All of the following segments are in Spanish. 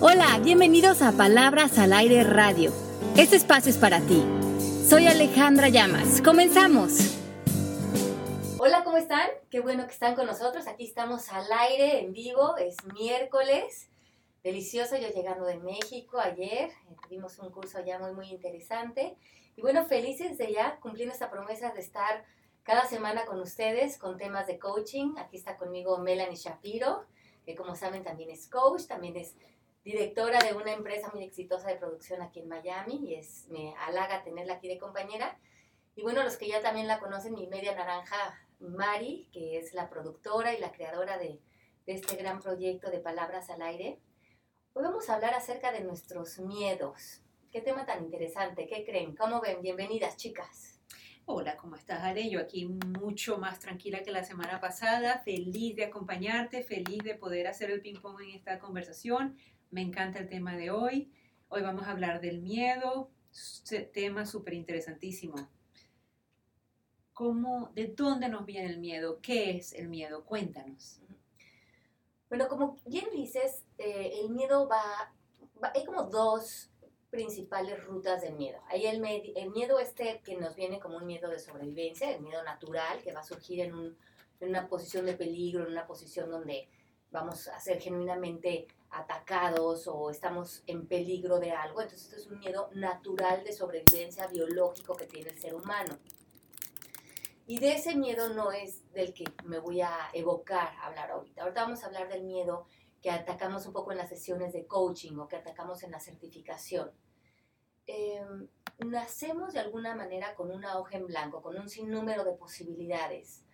Hola, bienvenidos a Palabras al Aire Radio. Este espacio es para ti. Soy Alejandra Llamas. Comenzamos. Hola, ¿cómo están? Qué bueno que están con nosotros. Aquí estamos al aire, en vivo. Es miércoles. Delicioso, yo llegando de México ayer. Tuvimos un curso allá muy, muy interesante. Y bueno, felices de ya cumplir esta promesa de estar cada semana con ustedes con temas de coaching. Aquí está conmigo Melanie Shapiro, que como saben también es coach, también es directora de una empresa muy exitosa de producción aquí en Miami y es, me halaga tenerla aquí de compañera. Y bueno, los que ya también la conocen, mi media naranja Mari, que es la productora y la creadora de, de este gran proyecto de Palabras al Aire. Hoy vamos a hablar acerca de nuestros miedos. Qué tema tan interesante, ¿qué creen? ¿Cómo ven? Bienvenidas, chicas. Hola, ¿cómo estás, Ale? Yo aquí mucho más tranquila que la semana pasada, feliz de acompañarte, feliz de poder hacer el ping-pong en esta conversación. Me encanta el tema de hoy. Hoy vamos a hablar del miedo, tema súper interesantísimo. ¿Cómo, ¿De dónde nos viene el miedo? ¿Qué es el miedo? Cuéntanos. Bueno, como bien dices, eh, el miedo va, hay como dos principales rutas del miedo. Hay el, el, miedo este que nos viene como un miedo de sobrevivencia, el miedo natural, que va a surgir en, un, en una posición de peligro, en una posición donde vamos a ser genuinamente atacados o estamos en peligro de algo. Entonces, esto es un miedo natural de sobrevivencia biológico que tiene el ser humano. Y de ese miedo no es del que me voy a evocar hablar ahorita. Ahorita vamos a hablar del miedo que atacamos un poco en las sesiones de coaching o que atacamos en la certificación. Em, nacemos de alguna manera con una hoja en blanco, con un sinnúmero de posibilidades,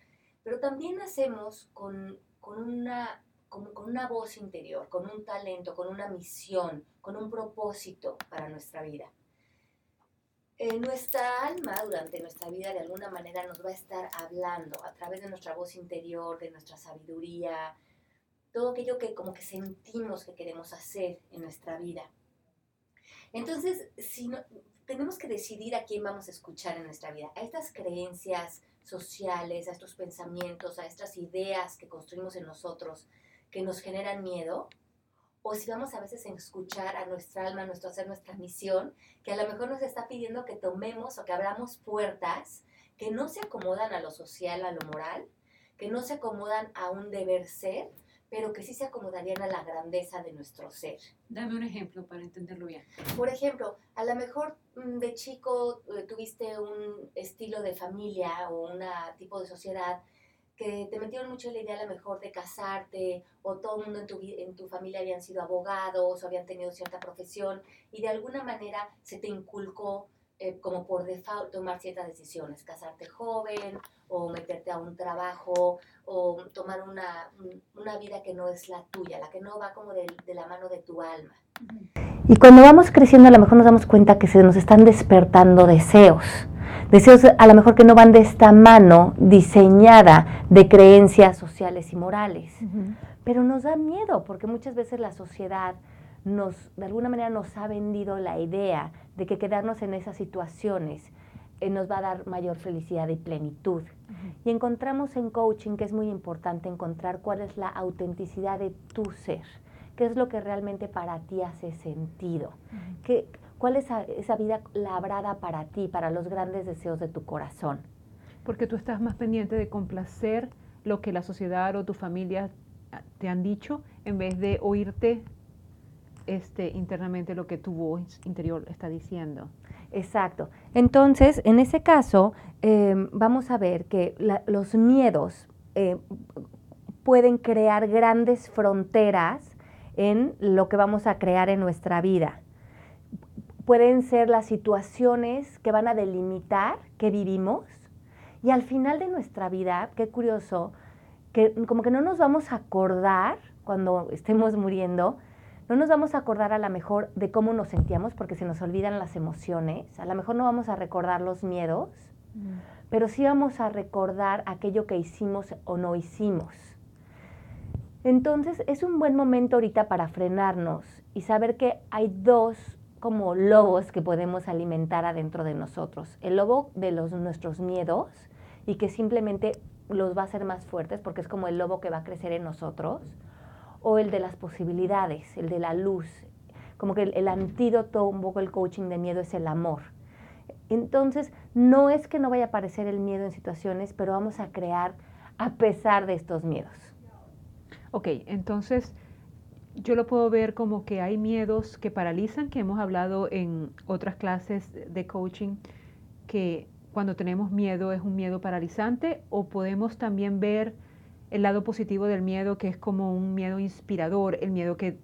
pero también nacemos con, con una con, una voz interior, con un talento, con una misión, con un propósito para nuestra vida. Eh, nuestra alma durante nuestra vida de alguna manera nos va a estar hablando a través de nuestra voz interior, de nuestra sabiduría, todo aquello que como que sentimos que queremos hacer en nuestra vida. Entonces, si tenemos que decidir a quién vamos a escuchar en nuestra vida, a estas creencias sociales, a estos pensamientos, a estas ideas que construimos en nosotros, que nos generan miedo, o si vamos a veces a escuchar a nuestra alma, a nuestro ser, nuestra misión, que a lo mejor nos está pidiendo que tomemos o que abramos puertas que no se acomodan a lo social, a lo moral, que no se acomodan a un deber ser, pero que sí se acomodarían a la grandeza de nuestro ser. Dame un ejemplo para entenderlo bien. Por ejemplo, a lo mejor mm, de chico eh, tuviste un estilo de familia o un tipo de sociedad que te metieron mucho en la idea a lo mejor de casarte o todo el mundo en tu, en tu familia habían sido abogados o habían tenido cierta profesión y de alguna manera se te inculcó eh, como por default tomar ciertas decisiones, casarte joven o meterte a un trabajo o tomar una, una vida que no es la tuya, la que no va como de, de la mano de tu alma. Y cuando vamos creciendo a lo mejor nos damos cuenta que se nos están despertando deseos deseos a lo mejor que no van de esta mano diseñada de creencias sociales y morales. Pero nos da miedo porque muchas veces la sociedad nos, de alguna manera nos ha vendido la idea de que quedarnos en esas situaciones eh, nos va a dar mayor felicidad y plenitud. Y encontramos en coaching que es muy importante encontrar cuál es la autenticidad de tu ser, qué es lo que realmente para ti hace sentido, ¿Cuál es esa vida labrada para ti, para los grandes deseos de tu corazón? Porque tú estás más pendiente de complacer lo que la sociedad o tu familia te han dicho en vez de oírte este, internamente lo que tu voz interior está diciendo. Exacto. Entonces, en ese caso, em, vamos a ver que los miedos eh, pueden crear grandes fronteras en lo que vamos a crear en nuestra vida pueden ser las situaciones que van a delimitar que vivimos y al final de nuestra vida, qué curioso, que como que no nos vamos a acordar cuando estemos muriendo, no nos vamos a acordar a lo mejor de cómo nos sentíamos porque se nos olvidan las emociones, a lo mejor no vamos a recordar los miedos, mm. pero sí vamos a recordar aquello que hicimos o no hicimos. Entonces es un buen momento ahorita para frenarnos y saber que hay dos como lobos que podemos alimentar adentro de nosotros. El lobo de los, nuestros miedos y que simplemente los va a hacer más fuertes porque es como el lobo que va a crecer en nosotros. O el de las posibilidades, el de la luz, como que el, el antídoto, un poco el coaching de miedo es el amor. Entonces, no es que no vaya a aparecer el miedo en situaciones, pero vamos a crear a pesar de estos miedos. Ok, entonces yo lo puedo ver como que hay miedos que paralizan, que hemos hablado en otras clases de coaching, que cuando tenemos miedo es un miedo paralizante, o podemos también ver el lado positivo del miedo, que es como un miedo inspirador, el miedo que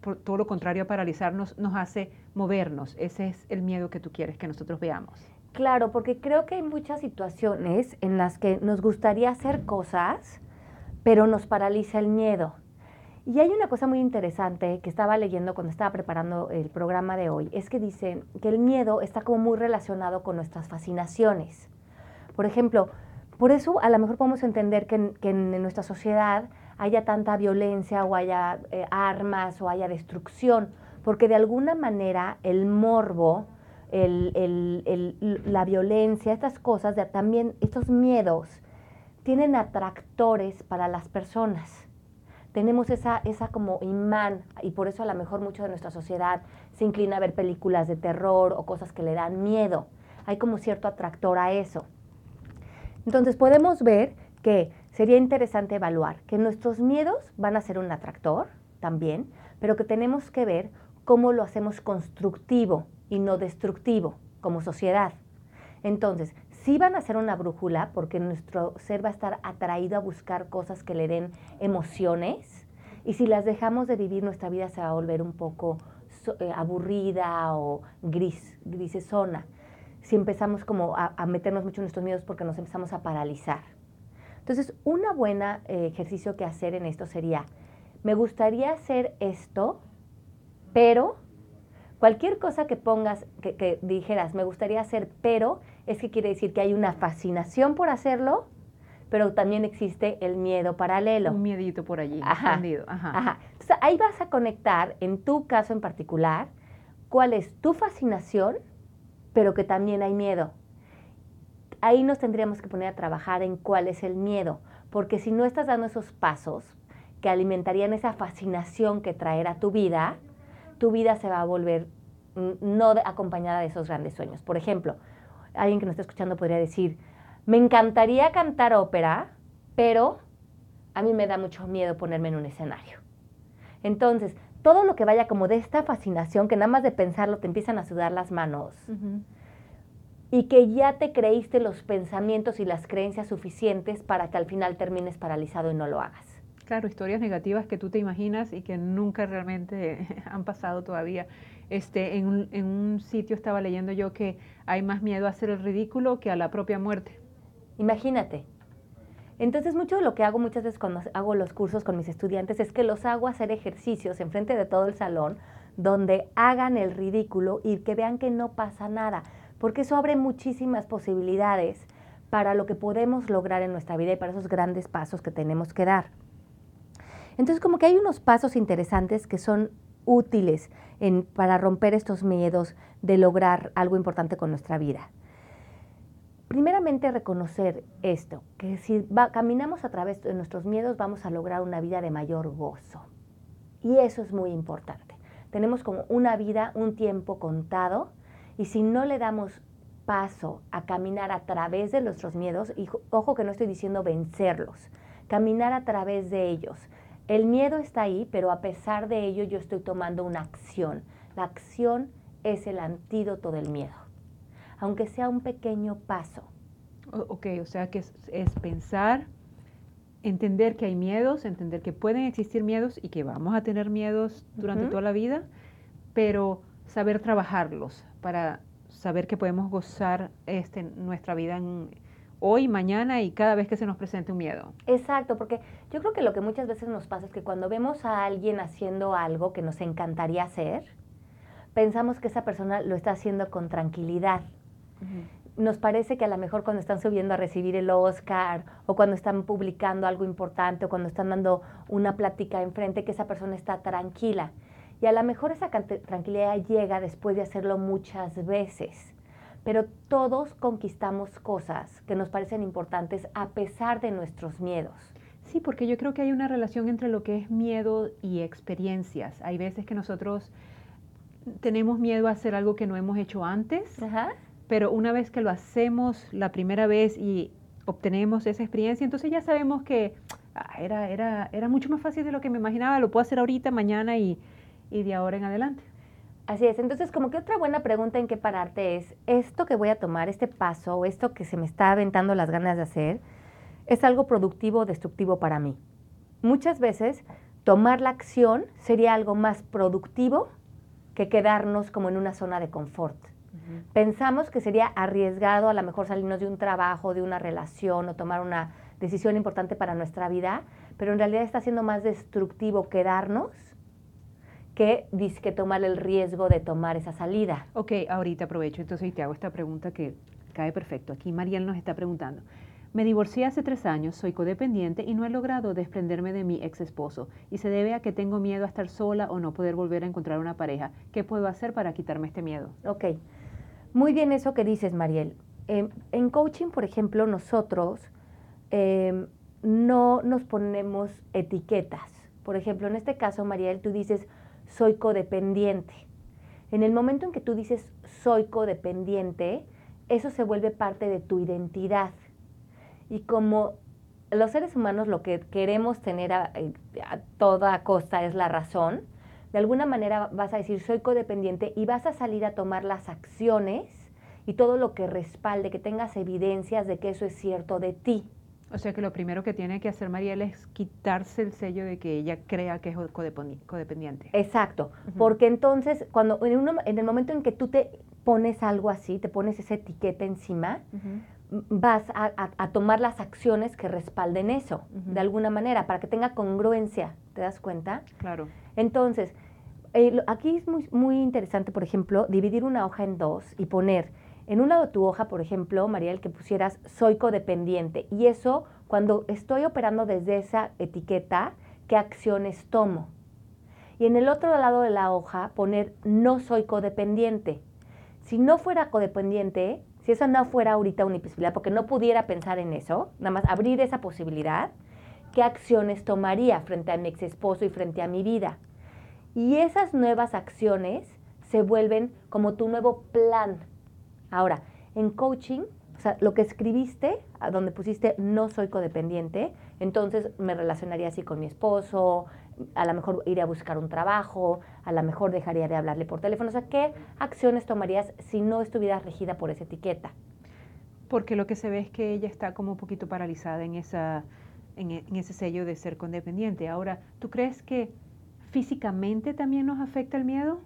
por todo lo contrario a paralizarnos nos hace movernos. Ese es el miedo que tú quieres que nosotros veamos. Claro, porque creo que hay muchas situaciones en las que nos gustaría hacer cosas, pero nos paraliza el miedo. Y hay una cosa muy interesante que estaba leyendo cuando estaba preparando el programa de hoy, es que dicen que el miedo está como muy relacionado con nuestras fascinaciones. Por ejemplo, por eso a lo mejor podemos entender que en, nuestra sociedad haya tanta violencia o haya eh, armas o haya destrucción, porque de alguna manera el morbo, el, la violencia, estas cosas, también estos miedos, tienen atractores para las personas. Tenemos esa, esa como imán y por eso a lo mejor mucho de nuestra sociedad se inclina a ver películas de terror o cosas que le dan miedo. Hay como cierto atractor a eso. Entonces podemos ver que sería interesante evaluar que nuestros miedos van a ser un atractor también, pero que tenemos que ver cómo lo hacemos constructivo y no destructivo como sociedad. Entonces, sí van a ser una brújula porque nuestro ser va a estar atraído a buscar cosas que le den emociones y si las dejamos de vivir nuestra vida se va a volver un poco eh, aburrida o gris, grisesona. Si empezamos como a, meternos mucho en nuestros miedos porque nos empezamos a paralizar. Entonces, un buen eh, ejercicio que hacer en esto sería, me gustaría hacer esto, pero cualquier cosa que pongas, que, dijeras, me gustaría hacer, pero, es que quiere decir que hay una fascinación por hacerlo, pero también existe el miedo paralelo. Un miedito por allí, Ajá. Ajá. Ajá. Entonces, ahí vas a conectar, en tu caso en particular, cuál es tu fascinación, pero que también hay miedo ahí nos tendríamos que poner a trabajar en cuál es el miedo, porque si no estás dando esos pasos que alimentarían esa fascinación que traerá tu vida, tu vida se va a volver mm, no acompañada de esos grandes sueños. Por ejemplo, alguien que nos está escuchando podría decir, me encantaría cantar ópera, pero a mí me da mucho miedo ponerme en un escenario. Entonces, todo lo que vaya como de esta fascinación, que nada más de pensarlo te empiezan a sudar las manos, uh -huh y que ya te creíste los pensamientos y las creencias suficientes para que al final termines paralizado y no lo hagas. Claro, historias negativas que tú te imaginas y que nunca realmente han pasado todavía. Este, en, un, en un sitio estaba leyendo yo que hay más miedo a hacer el ridículo que a la propia muerte. Imagínate. Entonces, mucho de lo que hago muchas veces cuando hago los cursos con mis estudiantes es que los hago hacer ejercicios en frente de todo el salón donde hagan el ridículo y que vean que no pasa nada porque eso abre muchísimas posibilidades para lo que podemos lograr en nuestra vida y para esos grandes pasos que tenemos que dar. Entonces, como que hay unos pasos interesantes que son útiles para romper estos miedos de lograr algo importante con nuestra vida. Primeramente, reconocer esto, que si va, caminamos a través de nuestros miedos vamos a lograr una vida de mayor gozo. Y eso es muy importante. Tenemos como una vida, un tiempo contado, y si no le damos paso a caminar a través de nuestros miedos, y ojo que no estoy diciendo vencerlos, caminar a través de ellos. El miedo está ahí, pero a pesar de ello yo estoy tomando una acción. La acción es el antídoto del miedo, aunque sea un pequeño paso. Ok, o sea que es, es pensar, entender que hay miedos, entender que pueden existir miedos y que vamos a tener miedos durante uh -huh. toda la vida, pero saber trabajarlos para saber que podemos gozar este, nuestra vida en, hoy, mañana y cada vez que se nos presente un miedo. Exacto, porque yo creo que lo que muchas veces nos pasa es que cuando vemos a alguien haciendo algo que nos encantaría hacer, pensamos que esa persona lo está haciendo con tranquilidad. Uh -huh. Nos parece que a lo mejor cuando están subiendo a recibir el Oscar o cuando están publicando algo importante o cuando están dando una plática enfrente, que esa persona está tranquila. Y a lo mejor esa tranquilidad llega después de hacerlo muchas veces. Pero todos conquistamos cosas que nos parecen importantes a pesar de nuestros miedos. Sí, porque yo creo que hay una relación entre lo que es miedo y experiencias. Hay veces que nosotros tenemos miedo a hacer algo que no hemos hecho antes, Ajá. pero una vez que lo hacemos la primera vez y obtenemos esa experiencia, entonces ya sabemos que ah, era, era, era mucho más fácil de lo que me imaginaba, lo puedo hacer ahorita, mañana y, y de ahora en adelante. Así es, entonces como que otra buena pregunta en qué pararte es, esto que voy a tomar, este paso, o esto que se me está aventando las ganas de hacer, ¿es algo productivo o destructivo para mí? Muchas veces tomar la acción sería algo más productivo que quedarnos como en una zona de confort. Pensamos que sería arriesgado a lo mejor salirnos de un trabajo, de una relación o tomar una decisión importante para nuestra vida, pero en realidad está siendo más destructivo quedarnos que, que tomar el riesgo de tomar esa salida. Ok, ahorita aprovecho entonces y te hago esta pregunta que cae perfecto. Aquí Mariel nos está preguntando. Me divorcié hace tres años, soy codependiente y no he logrado desprenderme de mi ex esposo. Y se debe a que tengo miedo a estar sola o no poder volver a encontrar una pareja. ¿Qué puedo hacer para quitarme este miedo? Ok, muy bien eso que dices, Mariel. Eh, en coaching, por ejemplo, nosotros eh, no nos ponemos etiquetas. Por ejemplo, en este caso, Mariel, tú dices, soy codependiente. En el momento en que tú dices, soy codependiente, eso se vuelve parte de tu identidad. Y como los seres humanos lo que queremos tener a, a, toda costa es la razón, de alguna manera vas a decir soy codependiente y vas a salir a tomar las acciones y todo lo que respalde, que tengas evidencias de que eso es cierto de ti. O sea que lo primero que tiene que hacer Mariel es quitarse el sello de que ella crea que es codependiente. Exacto, uh -huh. porque entonces cuando en, uno, en, el momento en que tú te pones algo así, te pones esa etiqueta encima, uh -huh vas a, a, a, tomar las acciones que respalden eso, uh -huh. de alguna manera, para que tenga congruencia, ¿te das cuenta? Claro. Entonces, eh, aquí es muy, muy interesante, por ejemplo, dividir una hoja en dos y poner en un lado de tu hoja, por ejemplo, Mariel, que pusieras soy codependiente. Y eso, cuando estoy operando desde esa etiqueta, ¿qué acciones tomo? Y en el otro lado de la hoja, poner no soy codependiente. Si no fuera codependiente, si eso no fuera ahorita una porque no pudiera pensar en eso, nada más abrir esa posibilidad, ¿qué acciones tomaría frente a mi ex esposo y frente a mi vida? Y esas nuevas acciones se vuelven como tu nuevo plan. Ahora, en coaching, o sea, lo que escribiste, donde pusiste no soy codependiente, entonces me relacionaría así con mi esposo, a lo mejor iría a buscar un trabajo, a lo mejor dejaría de hablarle por teléfono. O sea, ¿qué acciones tomarías si no estuvieras regida por esa etiqueta? Porque lo que se ve es que ella está como un poquito paralizada en, esa, en, en ese sello de ser codependiente. Ahora, ¿tú crees que físicamente también nos afecta el miedo?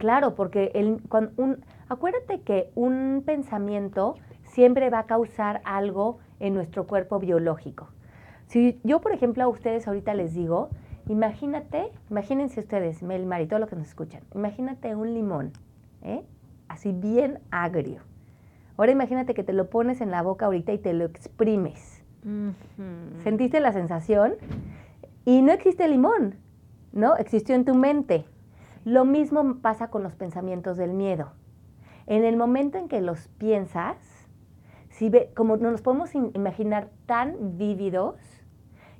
Claro, porque el, cuando un, acuérdate que un pensamiento siempre va a causar algo en nuestro cuerpo biológico. Si yo, por ejemplo, a ustedes ahorita les digo, imagínate, imagínense ustedes, Mel, Mari, todo lo que nos escuchan, imagínate un limón, ¿eh? así bien agrio. Ahora imagínate que te lo pones en la boca ahorita y te lo exprimes. Uh -huh. ¿Sentiste la sensación? Y no existe limón, ¿no? Existió en tu mente. Lo mismo pasa con los pensamientos del miedo. En el momento en que los piensas, si ve, como nos podemos imaginar tan vívidos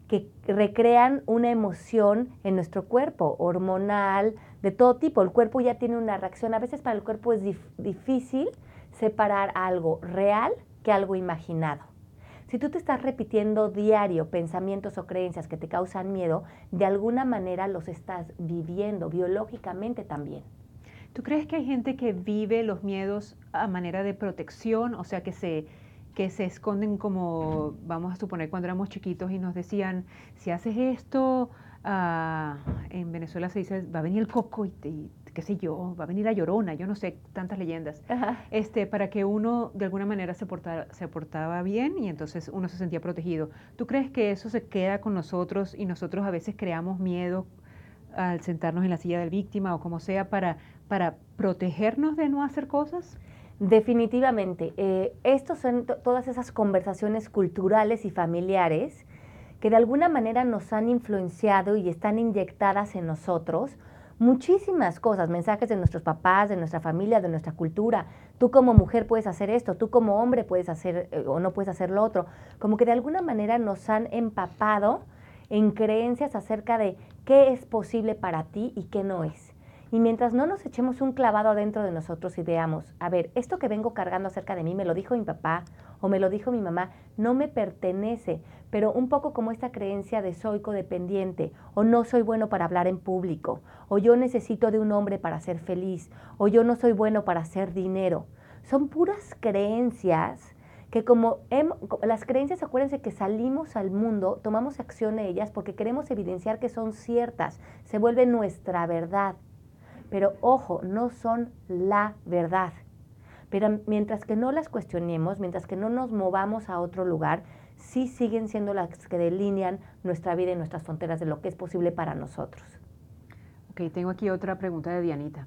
que recrean una emoción en nuestro cuerpo, hormonal, de todo tipo. El cuerpo ya tiene una reacción. A veces para el cuerpo es dif difícil separar algo real que algo imaginado. Si tú te estás repitiendo diario pensamientos o creencias que te causan miedo, de alguna manera los estás viviendo biológicamente también. ¿Tú crees que hay gente que vive los miedos a manera de protección? O sea, que se, que se esconden como, vamos a suponer, cuando éramos chiquitos y nos decían, si haces esto, uh, en Venezuela se dice, va a venir el coco y, y qué sé yo, va a venir la llorona, yo no sé, tantas leyendas, Ajá. este, para que uno de alguna manera se portara, se portaba bien y entonces uno se sentía protegido. ¿Tú crees que eso se queda con nosotros y nosotros a veces creamos miedo al sentarnos en la silla del víctima o como sea para, para protegernos de no hacer cosas? Definitivamente. Eh, estos son todas esas conversaciones culturales y familiares que de alguna manera nos han influenciado y están inyectadas en nosotros muchísimas cosas, mensajes de nuestros papás, de nuestra familia, de nuestra cultura. Tú como mujer puedes hacer esto, tú como hombre puedes hacer eh, o no puedes hacer lo otro. Como que de alguna manera nos han empapado en creencias acerca de qué es posible para ti y qué no es. Y mientras no nos echemos un clavado adentro de nosotros y veamos, a ver, esto que vengo cargando acerca de mí me lo dijo mi papá o me lo dijo mi mamá, no me pertenece, pero un poco como esta creencia de soy codependiente o no soy bueno para hablar en público o yo necesito de un hombre para ser feliz o yo no soy bueno para hacer dinero. Son puras creencias que como las creencias, acuérdense que salimos al mundo, tomamos acción en ellas porque queremos evidenciar que son ciertas, se vuelve nuestra verdad. Pero ojo, no son la verdad. Pero mientras que no las cuestionemos, mientras que no nos movamos a otro lugar, sí siguen siendo las que delinean nuestra vida y nuestras fronteras de lo que es posible para nosotros. Ok, tengo aquí otra pregunta de Dianita.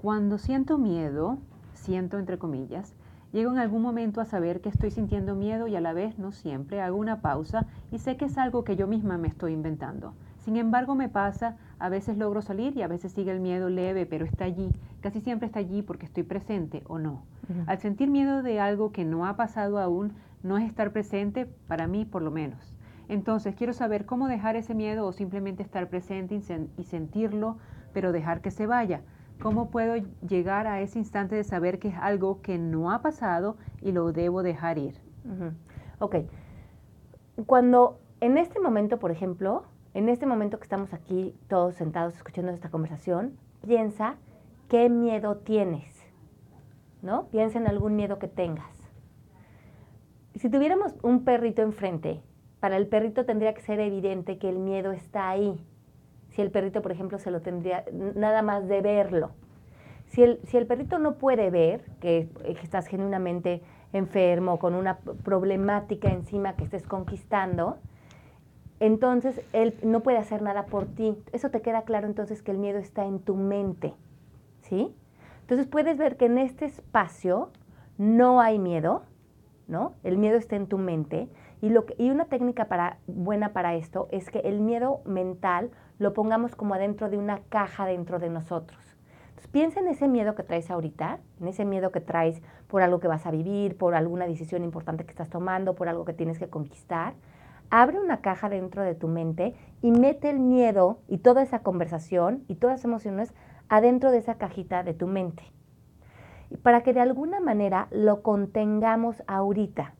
Cuando siento miedo, siento entre comillas, Llego en algún momento a saber que estoy sintiendo miedo y a la vez no siempre hago una pausa y sé que es algo que yo misma me estoy inventando. Sin embargo, me pasa, a veces logro salir y a veces sigue el miedo leve, pero está allí. Casi siempre está allí porque estoy presente o no. Al sentir miedo de algo que no ha pasado aún, no es estar presente, para mí por lo menos. Entonces, quiero saber cómo dejar ese miedo o simplemente estar presente y, sentirlo, pero dejar que se vaya. ¿Cómo puedo llegar a ese instante de saber que es algo que no ha pasado y lo debo dejar ir? Ok. Cuando en este momento, por ejemplo, en este momento que estamos aquí todos sentados escuchando esta conversación, piensa qué miedo tienes, ¿no? Piensa en algún miedo que tengas. Si tuviéramos un perrito enfrente, para el perrito tendría que ser evidente que el miedo está ahí si el perrito, por ejemplo, se lo tendría nada más de verlo. Si el, si el perrito no puede ver que, estás genuinamente enfermo, con una problemática encima que estés conquistando, entonces él no puede hacer nada por ti. Eso te queda claro entonces que el miedo está en tu mente, ¿sí? Entonces puedes ver que en este espacio no hay miedo, ¿no? El miedo está en tu mente. Y, lo y una técnica para, buena para esto es que el miedo mental lo pongamos como adentro de una caja dentro de nosotros. Entonces piensa en ese miedo que traes ahorita, en ese miedo que traes por algo que vas a vivir, por alguna decisión importante que estás tomando, por algo que tienes que conquistar. Abre una caja dentro de tu mente y mete el miedo y toda esa conversación y todas las emociones adentro de esa cajita de tu mente. Para que de alguna manera lo contengamos ahorita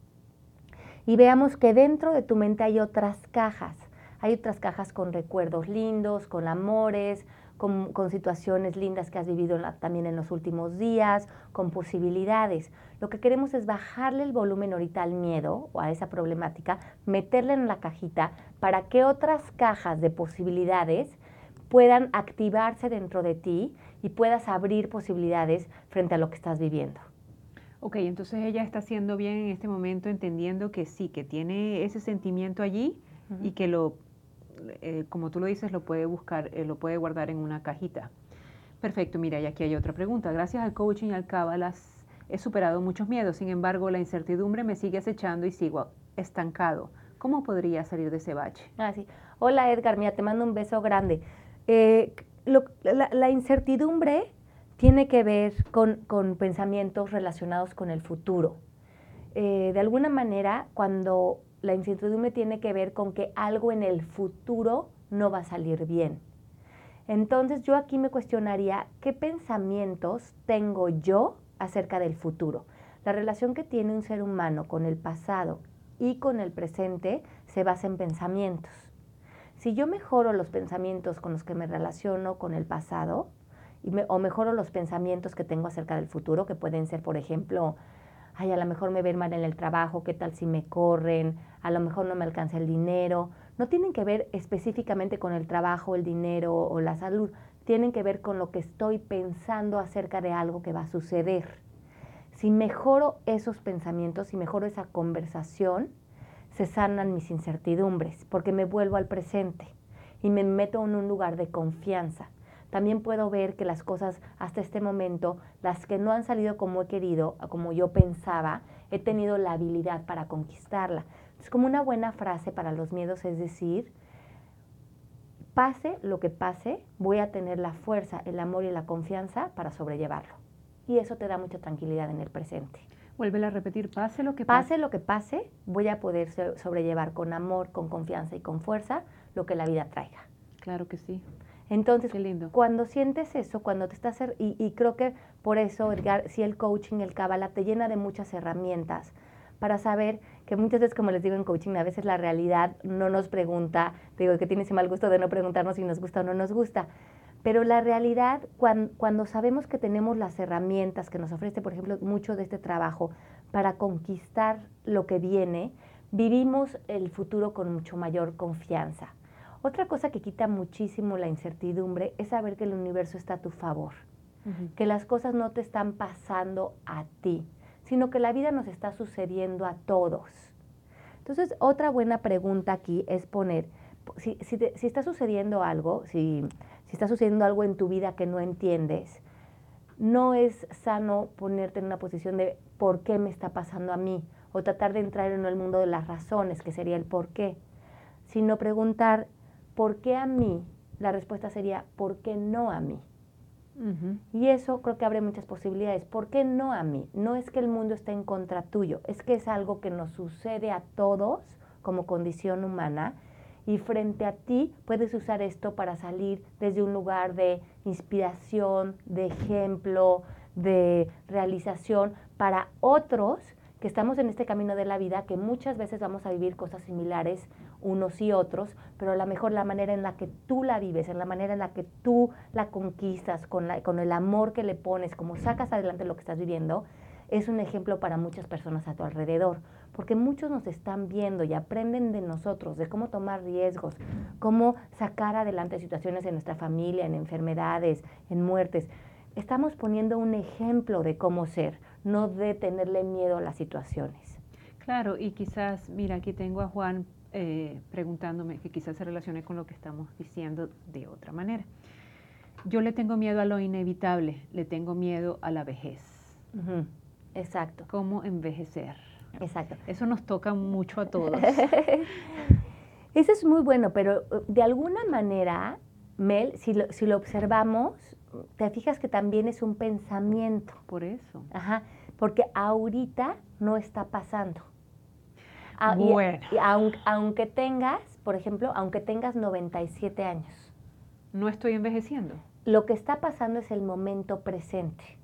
y veamos que dentro de tu mente hay otras cajas hay otras cajas con recuerdos lindos, con amores, con, situaciones lindas que has vivido también en los últimos días, con posibilidades. Lo que queremos es bajarle el volumen ahorita al miedo o a esa problemática, meterle en la cajita para que otras cajas de posibilidades puedan activarse dentro de ti y puedas abrir posibilidades frente a lo que estás viviendo. Ok, entonces ella está haciendo bien en este momento entendiendo que sí, que tiene ese sentimiento allí y que lo eh, como tú lo dices, lo puede buscar, eh, lo puede guardar en una cajita. Perfecto, mira, y aquí hay otra pregunta. Gracias al coaching y al Cábalas he superado muchos miedos, sin embargo, la incertidumbre me sigue acechando y sigo estancado. ¿Cómo podría salir de ese bache? Ah, sí. Hola Edgar, mira, te mando un beso grande. Eh, la, incertidumbre tiene que ver con, pensamientos relacionados con el futuro. de alguna manera, cuando la incertidumbre tiene que ver con que algo en el futuro no va a salir bien. Entonces yo aquí me cuestionaría qué pensamientos tengo yo acerca del futuro. La relación que tiene un ser humano con el pasado y con el presente se basa en pensamientos. Si yo mejoro los pensamientos con los que me relaciono con el pasado, o mejoro los pensamientos que tengo acerca del futuro, que pueden ser, por ejemplo, ay, a lo mejor me ven mal en el trabajo, qué tal si me corren, a lo mejor no me alcanza el dinero. No tienen que ver específicamente con el trabajo, el dinero o la salud, tienen que ver con lo que estoy pensando acerca de algo que va a suceder. Si mejoro esos pensamientos, si mejoro esa conversación, se sanan mis incertidumbres, porque me vuelvo al presente y me meto en un lugar de confianza también puedo ver que las cosas hasta este momento, las que no han salido como he querido, como yo pensaba, he tenido la habilidad para conquistarla. Es como una buena frase para los miedos es decir, pase lo que pase, voy a tener la fuerza, el amor y la confianza para sobrellevarlo. Y eso te da mucha tranquilidad en el presente. Vuelve a repetir, pase lo que pase. Pase lo que pase, voy a poder sobrellevar con amor, con confianza y con fuerza lo que la vida traiga. Claro que sí. Entonces, lindo. cuando sientes eso, cuando te estás... Y, y creo que por eso, Edgar, si el coaching, el Kabbalah, te llena de muchas herramientas para saber que muchas veces, como les digo en coaching, a veces la realidad no nos pregunta, te digo que tiene ese mal gusto de no preguntarnos si nos gusta o no nos gusta, pero la realidad, cuan- cuando, sabemos que tenemos las herramientas que nos ofrece, por ejemplo, mucho de este trabajo para conquistar lo que viene, vivimos el futuro con mucho mayor confianza. Otra cosa que quita muchísimo la incertidumbre es saber que el universo está a tu favor, que las cosas no te están pasando a ti, sino que la vida nos está sucediendo a todos. Entonces, otra buena pregunta aquí es poner, si, si te- si está sucediendo algo, si, si está sucediendo algo en tu vida que no entiendes, no es sano ponerte en una posición de por qué me está pasando a mí o tratar de entrar en el mundo de las razones, que sería el por qué, sino preguntar por qué a mí, la respuesta sería por qué no a mí. Y eso creo que abre muchas posibilidades. ¿Por qué no a mí? No es que el mundo esté en contra tuyo, es que es algo que nos sucede a todos como condición humana y frente a ti puedes usar esto para salir desde un lugar de inspiración, de ejemplo, de realización para otros que estamos en este camino de la vida, que muchas veces vamos a vivir cosas similares unos y otros, pero a lo mejor la manera en la que tú la vives, en la manera en la que tú la conquistas, con, la- con el amor que le pones, como sacas adelante lo que estás viviendo, es un ejemplo para muchas personas a tu alrededor, porque muchos nos están viendo y aprenden de nosotros, de cómo tomar riesgos, cómo sacar adelante situaciones en nuestra familia, en enfermedades, en muertes. Estamos poniendo un ejemplo de cómo ser, no de tenerle miedo a las situaciones. Claro, y quizás, mira, aquí tengo a Juan eh, preguntándome que quizás se relacione con lo que estamos diciendo de otra manera. Yo le tengo miedo a lo inevitable, le tengo miedo a la vejez. Ujú, Exacto, ¿Cómo envejecer? exacto. Eso nos toca mucho a todos. Eso es muy bueno, pero uh, de alguna manera, Mel, si lo, si lo observamos, te fijas que también es un pensamiento. Por eso. Ajá, porque ahorita no está pasando. Ah, Bueno. y aun- aunque tengas, por ejemplo, aunque tengas 97 años, No estoy envejeciendo. lo que está pasando es el momento presente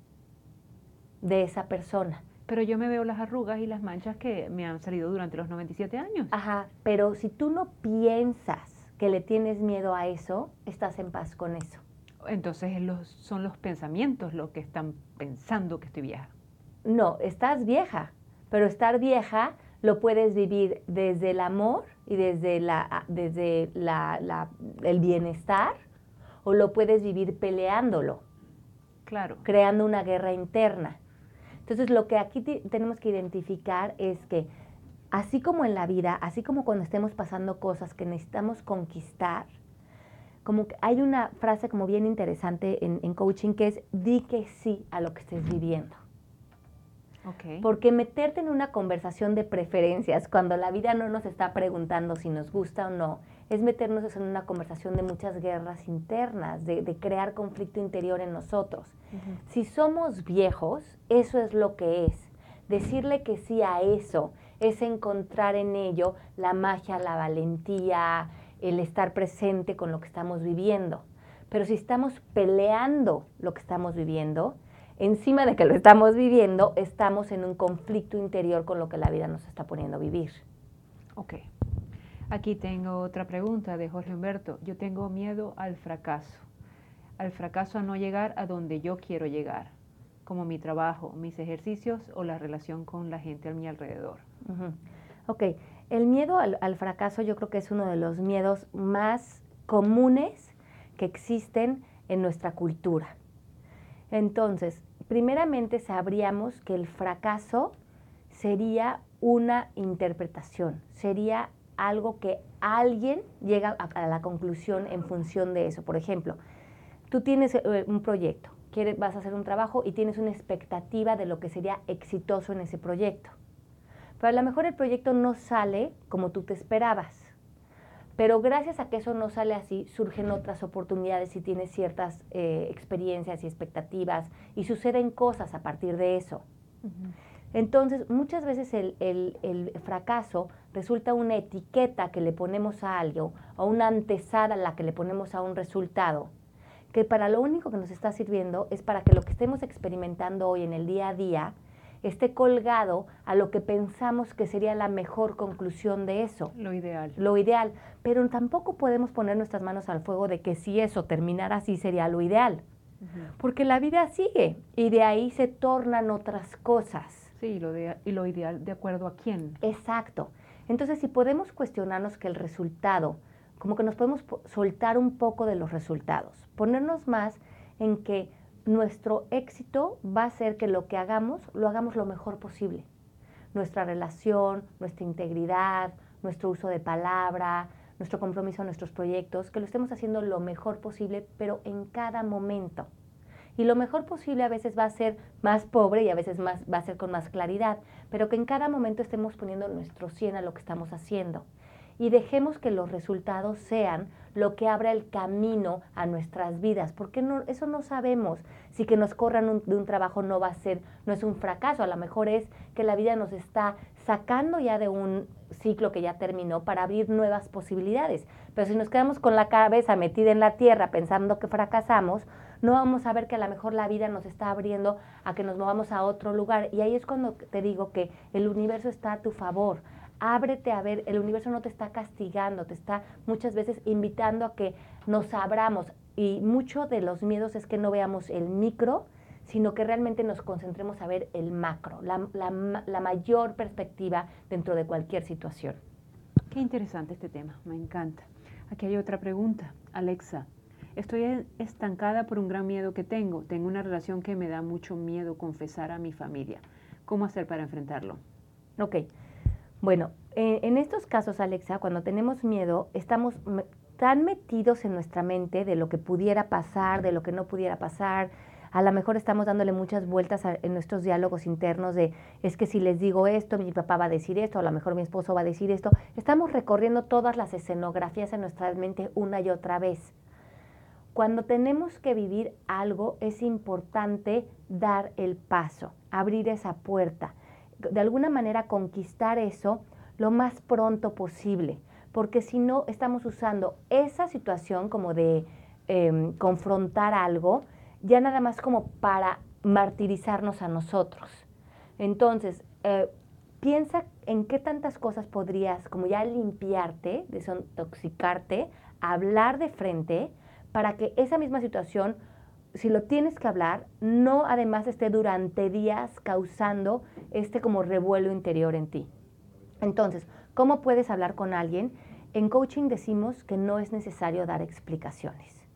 de esa persona. Pero yo me veo las arrugas y las manchas que me han salido durante los 97 años. Ajá, pero si tú no piensas que le tienes miedo a eso, estás en paz con eso. Entonces los, son los pensamientos los que están pensando que estoy vieja. No, estás vieja, pero estar vieja lo puedes vivir desde el amor y desde, la, desde la- la- el bienestar, o lo puedes vivir peleándolo, Claro. creando una guerra interna. Entonces, lo que aquí tenemos que identificar es que, así como en la vida, así como cuando estemos pasando cosas que necesitamos conquistar, como que hay una frase como bien interesante en, en coaching que es, di que sí a lo que estés viviendo. Ok. Porque meterte en una conversación de preferencias cuando la vida no nos está preguntando si nos gusta o no, es meternos en una conversación de muchas guerras internas, de, de crear conflicto interior en nosotros. Si somos viejos, eso es lo que es. Decirle que sí a eso es encontrar en ello la magia, la valentía, el estar presente con lo que estamos viviendo. Pero si estamos peleando lo que estamos viviendo, encima de que lo estamos viviendo, estamos en un conflicto interior con lo que la vida nos está poniendo a vivir. Ok. Aquí tengo otra pregunta de Jorge Humberto. Yo tengo miedo al fracaso. Al fracaso a no llegar a donde yo quiero llegar, como mi trabajo, mis ejercicios o la relación con la gente a mi alrededor. Ujú. Ok, el miedo al, al fracaso yo creo que es uno de los miedos más comunes que existen en nuestra cultura. Entonces, primeramente sabríamos que el fracaso sería una interpretación, sería algo que alguien llega a, la conclusión en función de eso. Por ejemplo, tú tienes eh, un proyecto, quieres, vas a hacer un trabajo y tienes una expectativa de lo que sería exitoso en ese proyecto. Pero a lo mejor el proyecto no sale como tú te esperabas. Pero gracias a que eso no sale así, surgen otras oportunidades y tienes ciertas eh, experiencias y expectativas y suceden cosas a partir de eso. Entonces, muchas veces el, el- el fracaso resulta una etiqueta que le ponemos a algo o una antesada a la que le ponemos a un resultado que para lo único que nos está sirviendo es para que lo que estemos experimentando hoy en el día a día esté colgado a lo que pensamos que sería la mejor conclusión de eso. Lo ideal. Lo ideal. Pero tampoco podemos poner nuestras manos al fuego de que si eso terminara así sería lo ideal. Porque la vida sigue y de ahí se tornan otras cosas. Sí, lo de, y lo ideal de acuerdo a quién. Exacto. Entonces, si podemos cuestionarnos que el resultado, como que nos podemos soltar un poco de los resultados, ponernos más en que nuestro éxito va a ser que lo que hagamos, lo hagamos lo mejor posible. Nuestra relación, nuestra integridad, nuestro uso de palabra, nuestro compromiso en nuestros proyectos, que lo estemos haciendo lo mejor posible, pero en cada momento. Y lo mejor posible a veces va a ser más pobre y a veces más, va a ser con más claridad, pero que en cada momento estemos poniendo nuestro 100 a lo que estamos haciendo. Y dejemos que los resultados sean lo que abra el camino a nuestras vidas, porque no, eso no sabemos. Si que nos corran de un trabajo no va a ser, no es un fracaso, a lo mejor es que la vida nos está sacando ya de un ciclo que ya terminó para abrir nuevas posibilidades. Pero si nos quedamos con la cabeza metida en la tierra pensando que fracasamos, no vamos a ver que a lo mejor la vida nos está abriendo a que nos movamos a otro lugar. Y ahí es cuando te digo que el universo está a tu favor. Ábrete a ver, el universo no te está castigando, te está muchas veces invitando a que nos abramos. Y mucho de los miedos es que no veamos el micro, sino que realmente nos concentremos a ver el macro, la, la, mayor perspectiva dentro de cualquier situación. Qué interesante este tema, me encanta. Aquí hay otra pregunta. Alexa, estoy estancada por un gran miedo que tengo. Tengo una relación que me da mucho miedo confesar a mi familia. ¿Cómo hacer para enfrentarlo? Ok. Bueno, en estos casos, Alexa, cuando tenemos miedo, estamos tan metidos en nuestra mente de lo que pudiera pasar, de lo que no pudiera pasar, a lo mejor estamos dándole muchas vueltas en nuestros diálogos internos de, es que si les digo esto, mi papá va a decir esto, a lo mejor mi esposo va a decir esto. Estamos recorriendo todas las escenografías en nuestra mente una y otra vez. Cuando tenemos que vivir algo, es importante dar el paso, abrir esa puerta, de alguna manera conquistar eso lo más pronto posible, porque si no, estamos usando esa situación como de em, confrontar algo ya nada más como para martirizarnos a nosotros. Entonces, eh, piensa en qué tantas cosas podrías como ya limpiarte, desintoxicarte, hablar de frente, para que esa misma situación, si lo tienes que hablar, no además esté durante días causando este como revuelo interior en ti. Entonces, ¿cómo puedes hablar con alguien? En coaching decimos que no es necesario dar explicaciones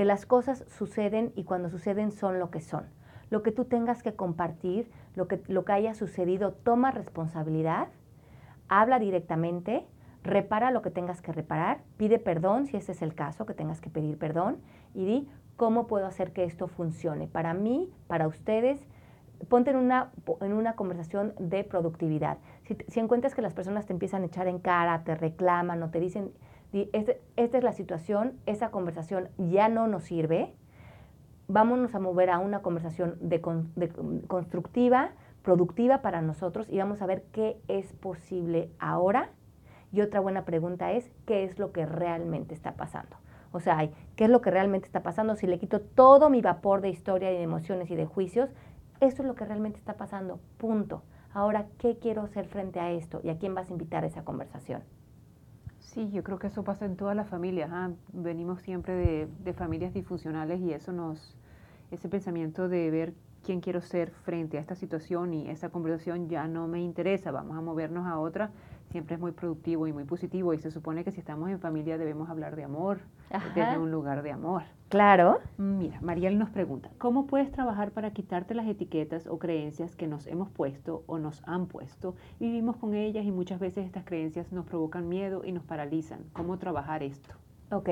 que las cosas suceden y cuando suceden son lo que son. Lo que tú tengas que compartir, lo que, lo que haya sucedido, toma responsabilidad, habla directamente, repara lo que tengas que reparar, pide perdón si ese es el caso, que tengas que pedir perdón y di cómo puedo hacer que esto funcione para mí, para ustedes. Ponte en una, en una conversación de productividad. Si, encuentras que las personas te empiezan a echar en cara, te reclaman o te dicen este, esta es la situación, esa conversación ya no nos sirve, vámonos a mover a una conversación de, constructiva, productiva para nosotros y vamos a ver qué es posible ahora. Y otra buena pregunta es, ¿qué es lo que realmente está pasando? O sea, ¿qué es lo que realmente está pasando? Si le quito todo mi vapor de historia y de emociones y de juicios, esto es lo que realmente está pasando, punto. Ahora, ¿qué quiero hacer frente a esto? ¿Y a quién vas a invitar a esa conversación? Sí, yo creo que eso pasa en todas las familias. ¿ah? Venimos siempre de, de, familias disfuncionales y eso nos, ese pensamiento de ver quién quiero ser frente a esta situación y esa conversación ya no me interesa, vamos a movernos a otra, siempre es muy productivo y muy positivo y se supone que si estamos en familia debemos hablar de amor, desde un lugar de amor. Claro. Mira, Mariel nos pregunta, ¿cómo puedes trabajar para quitarte las etiquetas o creencias que nos hemos puesto o nos han puesto? Vivimos con ellas y muchas veces estas creencias nos provocan miedo y nos paralizan. ¿Cómo trabajar esto? Ok.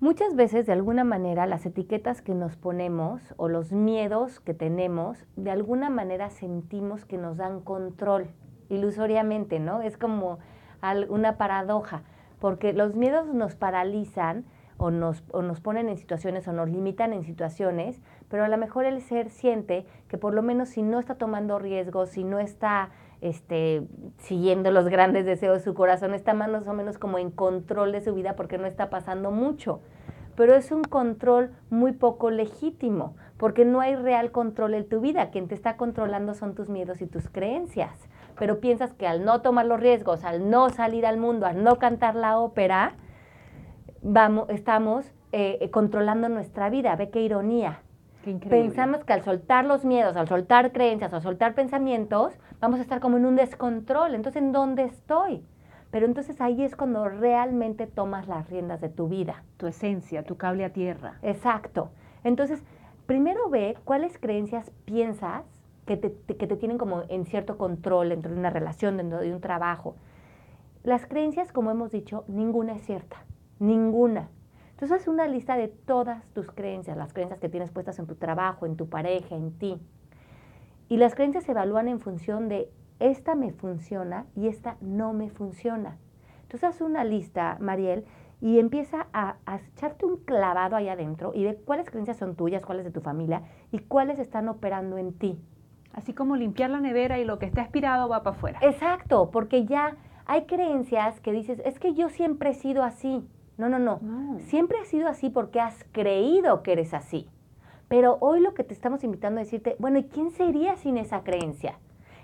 Muchas veces, de alguna manera, las etiquetas que nos ponemos o los miedos que tenemos, de alguna manera sentimos que nos dan control ilusoriamente, ¿no? Es como una paradoja, porque los miedos nos paralizan o nos, o nos ponen en situaciones o nos limitan en situaciones, pero a lo mejor el ser siente que por lo menos si no está tomando riesgos, si no está este, siguiendo los grandes deseos de su corazón, está más o menos como en control de su vida porque no está pasando mucho. pero es un control muy poco legítimo, porque no hay real control en tu vida. Quien te está controlando son tus miedos y tus creencias. Pero piensas que al no tomar los riesgos, al no salir al mundo, al no cantar la ópera, vamos, estamos eh, controlando nuestra vida. Ve qué ironía. Pensamos que al soltar los miedos, al soltar creencias, al soltar pensamientos, vamos a estar como en un descontrol. Entonces, ¿en dónde estoy? Pero entonces ahí es cuando realmente tomas las riendas de tu vida. Tu esencia, tu cable a tierra. Exacto. Entonces, primero ve cuáles creencias piensas que te, que te tienen como en cierto control dentro de una relación, dentro de un trabajo. Las creencias, como hemos dicho, ninguna es cierta. Ninguna. Entonces, haz una lista de todas tus creencias, las creencias que tienes puestas en tu trabajo, en tu pareja, en ti. Y las creencias se evalúan en función de esta me funciona y esta no me funciona. Entonces, haz una lista, Mariel, y empieza a, echarte un clavado ahí adentro y ve cuáles creencias son tuyas, cuáles de tu familia y cuáles están operando en ti. Así como limpiar la nevera y lo que está aspirado va para afuera. Exacto, porque ya hay creencias que dices, es que yo siempre he sido así. No, no, no, Siempre has sido así porque has creído que eres así. Pero hoy lo que te estamos invitando a decirte, bueno, ¿y quién sería sin esa creencia?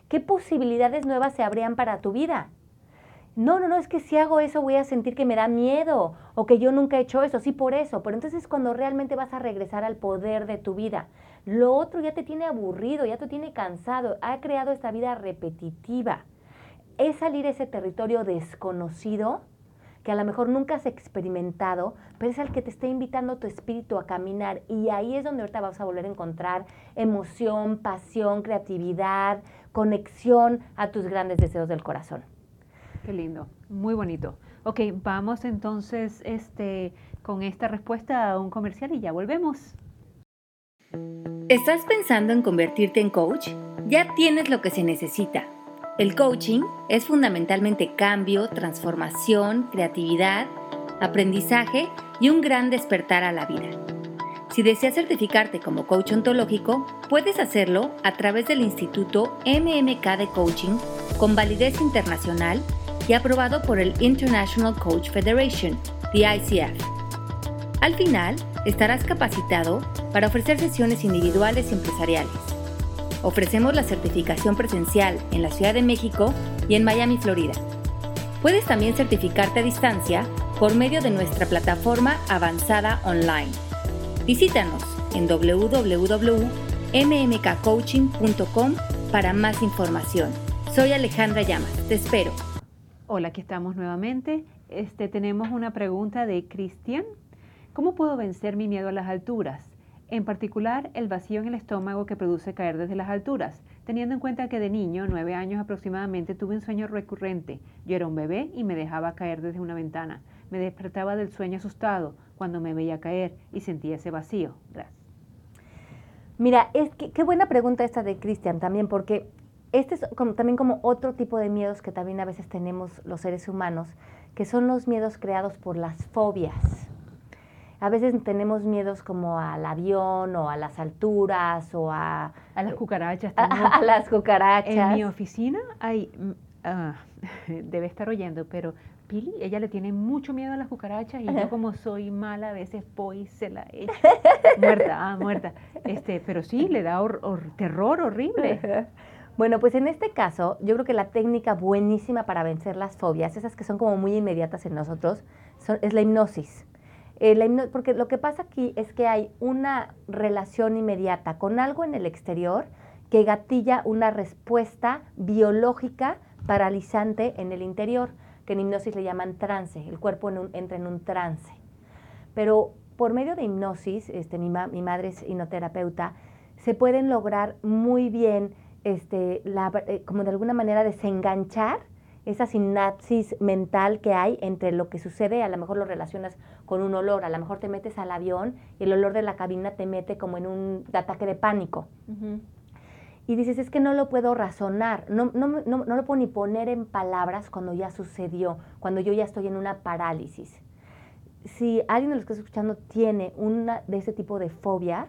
¿Qué posibilidades nuevas se abrían para tu vida? No, no, no, es que si hago eso voy a sentir que me da miedo o que yo nunca he hecho eso, sí por eso, pero entonces es cuando realmente vas a regresar al poder de tu vida. Lo otro ya te tiene aburrido, ya te tiene cansado, ha creado esta vida repetitiva. Es salir a ese territorio desconocido que a lo mejor nunca has experimentado, pero es el que te está invitando tu espíritu a caminar y ahí es donde ahorita vas a volver a encontrar emoción, pasión, creatividad, conexión a tus grandes deseos del corazón. Qué lindo, muy bonito. Ok, vamos entonces este, con esta respuesta a un comercial y ya volvemos. ¿Estás pensando en convertirte en coach? Ya tienes lo que se necesita. El coaching es fundamentalmente cambio, transformación, creatividad, aprendizaje y un gran despertar a la vida. Si deseas certificarte como coach ontológico, puedes hacerlo a través del Instituto MMK de Coaching con validez internacional y aprobado por el International Coach Federation, the ICF. Al final, estarás capacitado para ofrecer sesiones individuales y empresariales. Ofrecemos la certificación presencial en la Ciudad de México y en Miami, Florida. Puedes también certificarte a distancia por medio de nuestra plataforma avanzada online. Visítanos en www.mmkcoaching.com para más información. Soy Alejandra Llamas, te espero. Hola, aquí estamos nuevamente. Este, tenemos una pregunta de Cristian. ¿Cómo puedo vencer mi miedo a las alturas? En particular, el vacío en el estómago que produce caer desde las alturas, teniendo en cuenta que de niño, nueve años aproximadamente, tuve un sueño recurrente. Yo era un bebé y me dejaba caer desde una ventana. Me despertaba del sueño asustado cuando me veía caer y sentía ese vacío. Gracias. Mira, es que, qué buena pregunta esta de Cristian también, porque este es como, también como otro tipo de miedos que también a veces tenemos los seres humanos, que son los miedos creados por las fobias. A veces tenemos miedos como al avión o a las alturas o a... A las cucarachas. A, las cucarachas. En mi oficina hay... Ah, debe estar oyendo, pero Pili, ella le tiene mucho miedo a las cucarachas y yo como soy mala a veces voy y se la echo. muerta, ah, muerta. Este, pero sí, le da terror horrible. Bueno, pues en este caso, yo creo que la técnica buenísima para vencer las fobias, esas que son como muy inmediatas en nosotros, es la hipnosis. Eh, porque lo que pasa aquí es que hay una relación inmediata con algo en el exterior que gatilla una respuesta biológica paralizante en el interior, que en hipnosis le llaman trance, el cuerpo entra en un trance. Pero por medio de hipnosis, este, mi, madre es hipnoterapeuta, se pueden lograr muy bien este, eh, como de alguna manera desenganchar esa sinapsis mental que hay entre lo que sucede, a lo mejor lo relacionas con un olor, a lo mejor te metes al avión y el olor de la cabina te mete como en un ataque de pánico. Y dices, es que no lo puedo razonar, no, no, no, no lo puedo ni poner en palabras cuando ya sucedió, cuando yo ya estoy en una parálisis. Si alguien de los que está escuchando tiene una de ese tipo de fobias,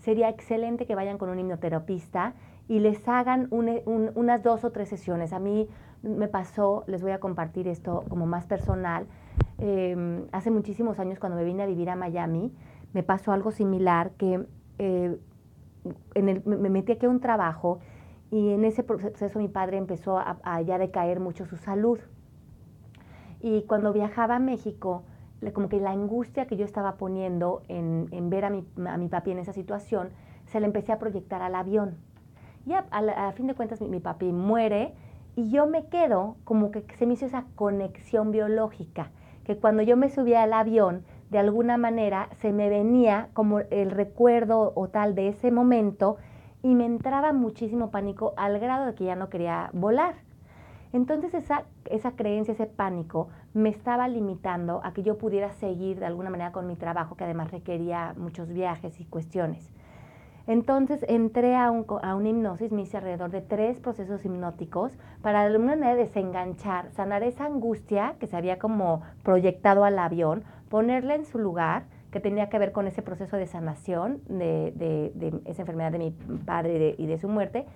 sería excelente que vayan con un hipnoterapista y les hagan unas dos o tres sesiones. A mí me pasó, les voy a compartir esto como más personal. Em, hace muchísimos años cuando me vine a vivir a Miami, me pasó algo similar que eh, en el, me metí aquí a un trabajo y en ese proceso mi padre empezó a, a ya decaer mucho su salud. Y cuando viajaba a México, como que la angustia que yo estaba poniendo en, en ver a mi, a mi, papi en esa situación, se le empecé a proyectar al avión. Y a, a, fin de cuentas mi, mi, papi muere y yo me quedo como que se me hizo esa conexión biológica, que cuando yo me subía al avión, de alguna manera se me venía como el recuerdo o tal de ese momento y me entraba muchísimo pánico al grado de que ya no quería volar. Entonces esa, esa creencia, ese pánico, me estaba limitando a que yo pudiera seguir de alguna manera con mi trabajo, que además requería muchos viajes y cuestiones. Entonces entré a, un, a una hipnosis, me hice alrededor de tres procesos hipnóticos para de alguna manera desenganchar, sanar esa angustia que se había como proyectado al avión, ponerla en su lugar, que tenía que ver con ese proceso de sanación de, de, de esa enfermedad de mi padre y de, y de su muerte,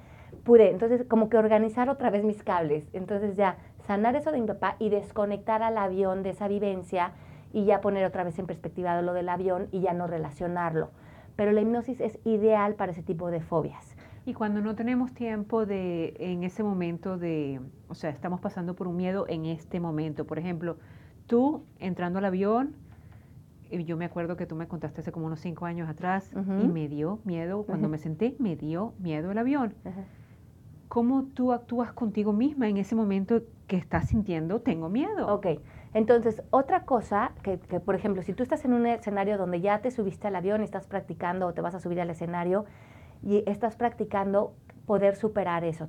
pude entonces como que organizar otra vez mis cables. Entonces ya sanar eso de mi papá y desconectar al avión de esa vivencia y ya poner otra vez en perspectiva lo del avión y ya no relacionarlo. Pero la hipnosis es ideal para ese tipo de fobias. Y cuando no tenemos tiempo de, en ese momento de, o sea, estamos pasando por un miedo en este momento. Por ejemplo, tú entrando al avión, yo me acuerdo que tú me contaste hace como unos cinco años atrás uh -huh. y me dio miedo, cuando uh -huh. me senté, me dio miedo el avión. Uh -huh cómo tú actúas contigo misma en ese momento que estás sintiendo, tengo miedo. Ok, entonces otra cosa, que, por ejemplo, si tú estás en un escenario donde ya te subiste al avión y estás practicando o te vas a subir al escenario y estás practicando poder superar eso,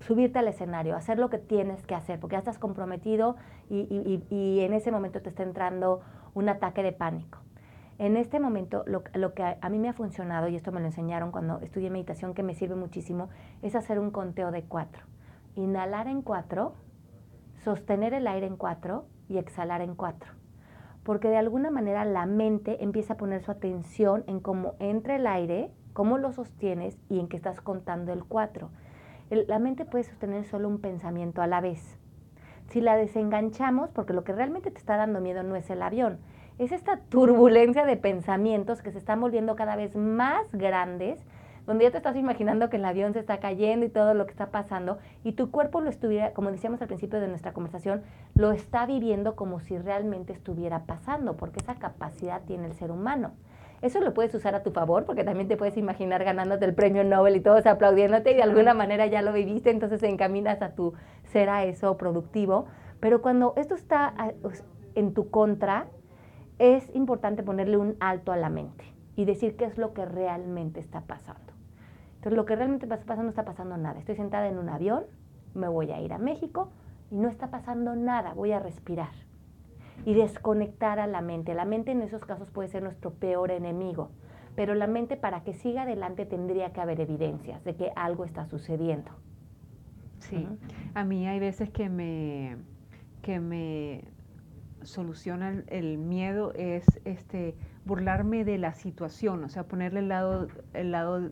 subirte al escenario, hacer lo que tienes que hacer, porque ya estás comprometido y, en ese momento te está entrando un ataque de pánico. En este momento, lo, que a mí me ha funcionado, y esto me lo enseñaron cuando estudié meditación, que me sirve muchísimo, es hacer un conteo de cuatro. Inhalar en cuatro, sostener el aire en cuatro y exhalar en cuatro. Porque de alguna manera la mente empieza a poner su atención en cómo entra el aire, cómo lo sostienes y en qué estás contando el cuatro. La mente puede sostener solo un pensamiento a la vez. Si la desenganchamos, porque lo que realmente te está dando miedo no es el avión, es esta turbulencia de pensamientos que se están volviendo cada vez más grandes, donde ya te estás imaginando que el avión se está cayendo y todo lo que está pasando, y tu cuerpo lo estuviera, como decíamos al principio de nuestra conversación, lo está viviendo como si realmente estuviera pasando, porque esa capacidad tiene el ser humano. Eso lo puedes usar a tu favor, porque también te puedes imaginar ganándote el premio Nobel y todos aplaudiéndote y de alguna manera ya lo viviste, entonces encaminas a tu ser a eso productivo. Pero cuando esto está en tu contra, es importante ponerle un alto a la mente y decir qué es lo que realmente está pasando. Entonces, lo que realmente está pasando no está pasando nada. Estoy sentada en un avión, me voy a ir a México y no está pasando nada, voy a respirar y desconectar a la mente. La mente en esos casos puede ser nuestro peor enemigo, pero la mente para que siga adelante tendría que haber evidencias de que algo está sucediendo. Sí, uh -huh. a mí hay veces que me, que me soluciona el, el, miedo es este burlarme de la situación, o sea, ponerle el lado, el lado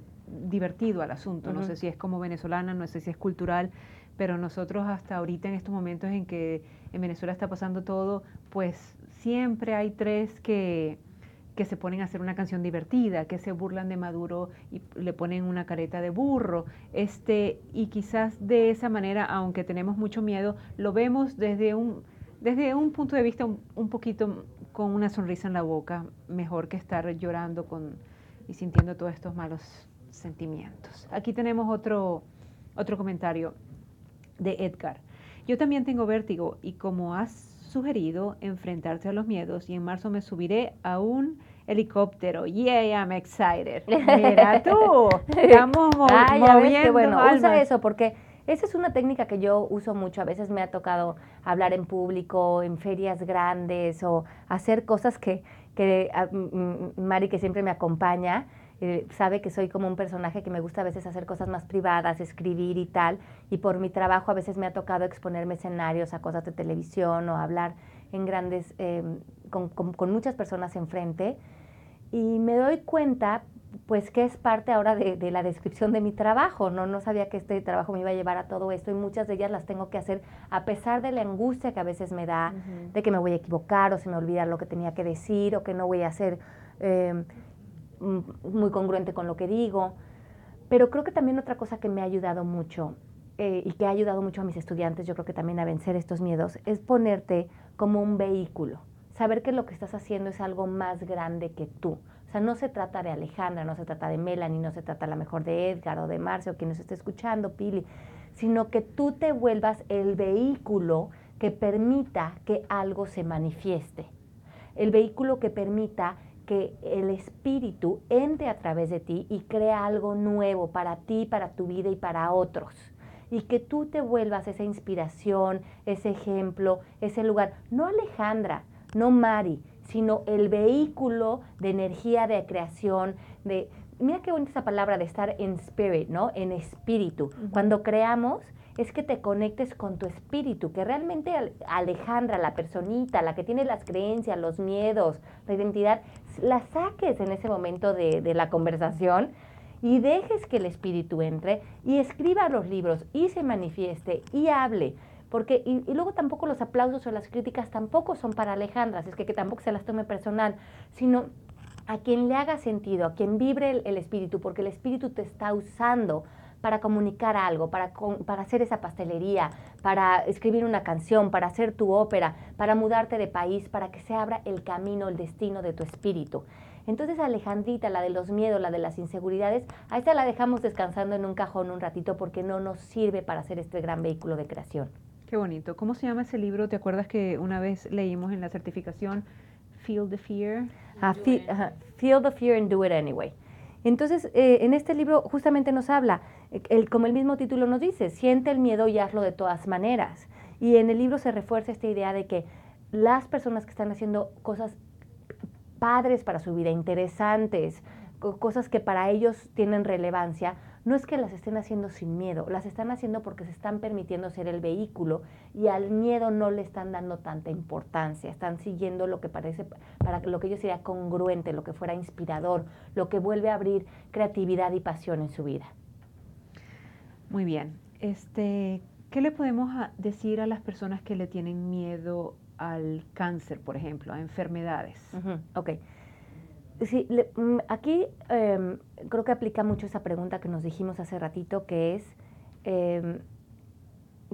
divertido al asunto. Uh -huh. No sé si es como venezolana, no sé si es cultural, pero nosotros hasta ahorita en estos momentos en que en Venezuela está pasando todo, pues siempre hay tres que, que se ponen a hacer una canción divertida, que se burlan de Maduro y le ponen una careta de burro, este, y quizás de esa manera, aunque tenemos mucho miedo, lo vemos desde un, desde un punto de vista un, un, poquito con una sonrisa en la boca, mejor que estar llorando con, y sintiendo todos estos malos sentimientos. Aquí tenemos otro, otro comentario de Edgar. Yo también tengo vértigo y como has sugerido enfrentarse a los miedos y en marzo me subiré a un helicóptero. Yeah, I'm excited. Mira tú, estamos mo ah, moviendo que bueno, almas. usa eso porque esa es una técnica que yo uso mucho. A veces me ha tocado hablar en público, en ferias grandes o hacer cosas que, que a, Mari, que siempre me acompaña, eh, sabe que soy como un personaje que me gusta a veces hacer cosas más privadas, escribir y tal. Y por mi trabajo a veces me ha tocado exponerme escenarios a cosas de televisión o hablar en grandes, eh, con, con, con muchas personas enfrente. Y me doy cuenta pues que es parte ahora de, la descripción de mi trabajo, ¿no? No sabía que este trabajo me iba a llevar a todo esto y muchas de ellas las tengo que hacer a pesar de la angustia que a veces me da, de que me voy a equivocar o se me olvida lo que tenía que decir o que no voy a ser em, muy congruente con lo que digo. Pero creo que también otra cosa que me ha ayudado mucho eh, y que ha ayudado mucho a mis estudiantes, yo creo que también a vencer estos miedos, es ponerte como un vehículo, saber que lo que estás haciendo es algo más grande que tú o sea, no se trata de Alejandra, no se trata de Melanie, no se trata a lo mejor de Edgar o de Marcio, quien nos esté escuchando, Pili, sino que tú te vuelvas el vehículo que permita que algo se manifieste. El vehículo que permita que el espíritu entre a través de ti y crea algo nuevo para ti, para tu vida y para otros. Y que tú te vuelvas esa inspiración, ese ejemplo, ese lugar. No Alejandra, no Mari, sino el vehículo de energía, de creación, de... Mira qué bonita esa palabra de estar en spirit, ¿no? En espíritu. Cuando creamos es que te conectes con tu espíritu, que realmente Alejandra, la personita, la que tiene las creencias, los miedos, la identidad, la saques en ese momento de, de la conversación y dejes que el espíritu entre y escriba los libros y se manifieste y hable. Porque, y, luego tampoco los aplausos o las críticas tampoco son para Alejandra, es que, que tampoco se las tome personal, sino a quien le haga sentido, a quien vibre el, espíritu, porque el espíritu te está usando para comunicar algo, para, para hacer esa pastelería, para escribir una canción, para hacer tu ópera, para mudarte de país, para que se abra el camino, el destino de tu espíritu. Entonces Alejandrita, la de los miedos, la de las inseguridades, a esta la dejamos descansando en un cajón un ratito porque no nos sirve para hacer este gran vehículo de creación. Qué bonito. ¿Cómo se llama ese libro? ¿Te acuerdas que una vez leímos en la certificación Feel the Fear? Ah, feel, the Fear and Do It Anyway. Entonces, eh, en este libro justamente nos habla, el, como el mismo título nos dice, siente el miedo y hazlo de todas maneras. Y en el libro se refuerza esta idea de que las personas que están haciendo cosas padres para su vida, interesantes, cosas que para ellos tienen relevancia, no es que las estén haciendo sin miedo, las están haciendo porque se están permitiendo ser el vehículo y al miedo no le están dando tanta importancia, están siguiendo lo que parece, para lo que ellos sería congruente, lo que fuera inspirador, lo que vuelve a abrir creatividad y pasión en su vida. Muy bien. Este, ¿Qué le podemos decir a las personas que le tienen miedo al cáncer, por ejemplo, a enfermedades? Ok. Sí, mm, aquí em, creo que aplica mucho esa pregunta que nos dijimos hace ratito, que es em,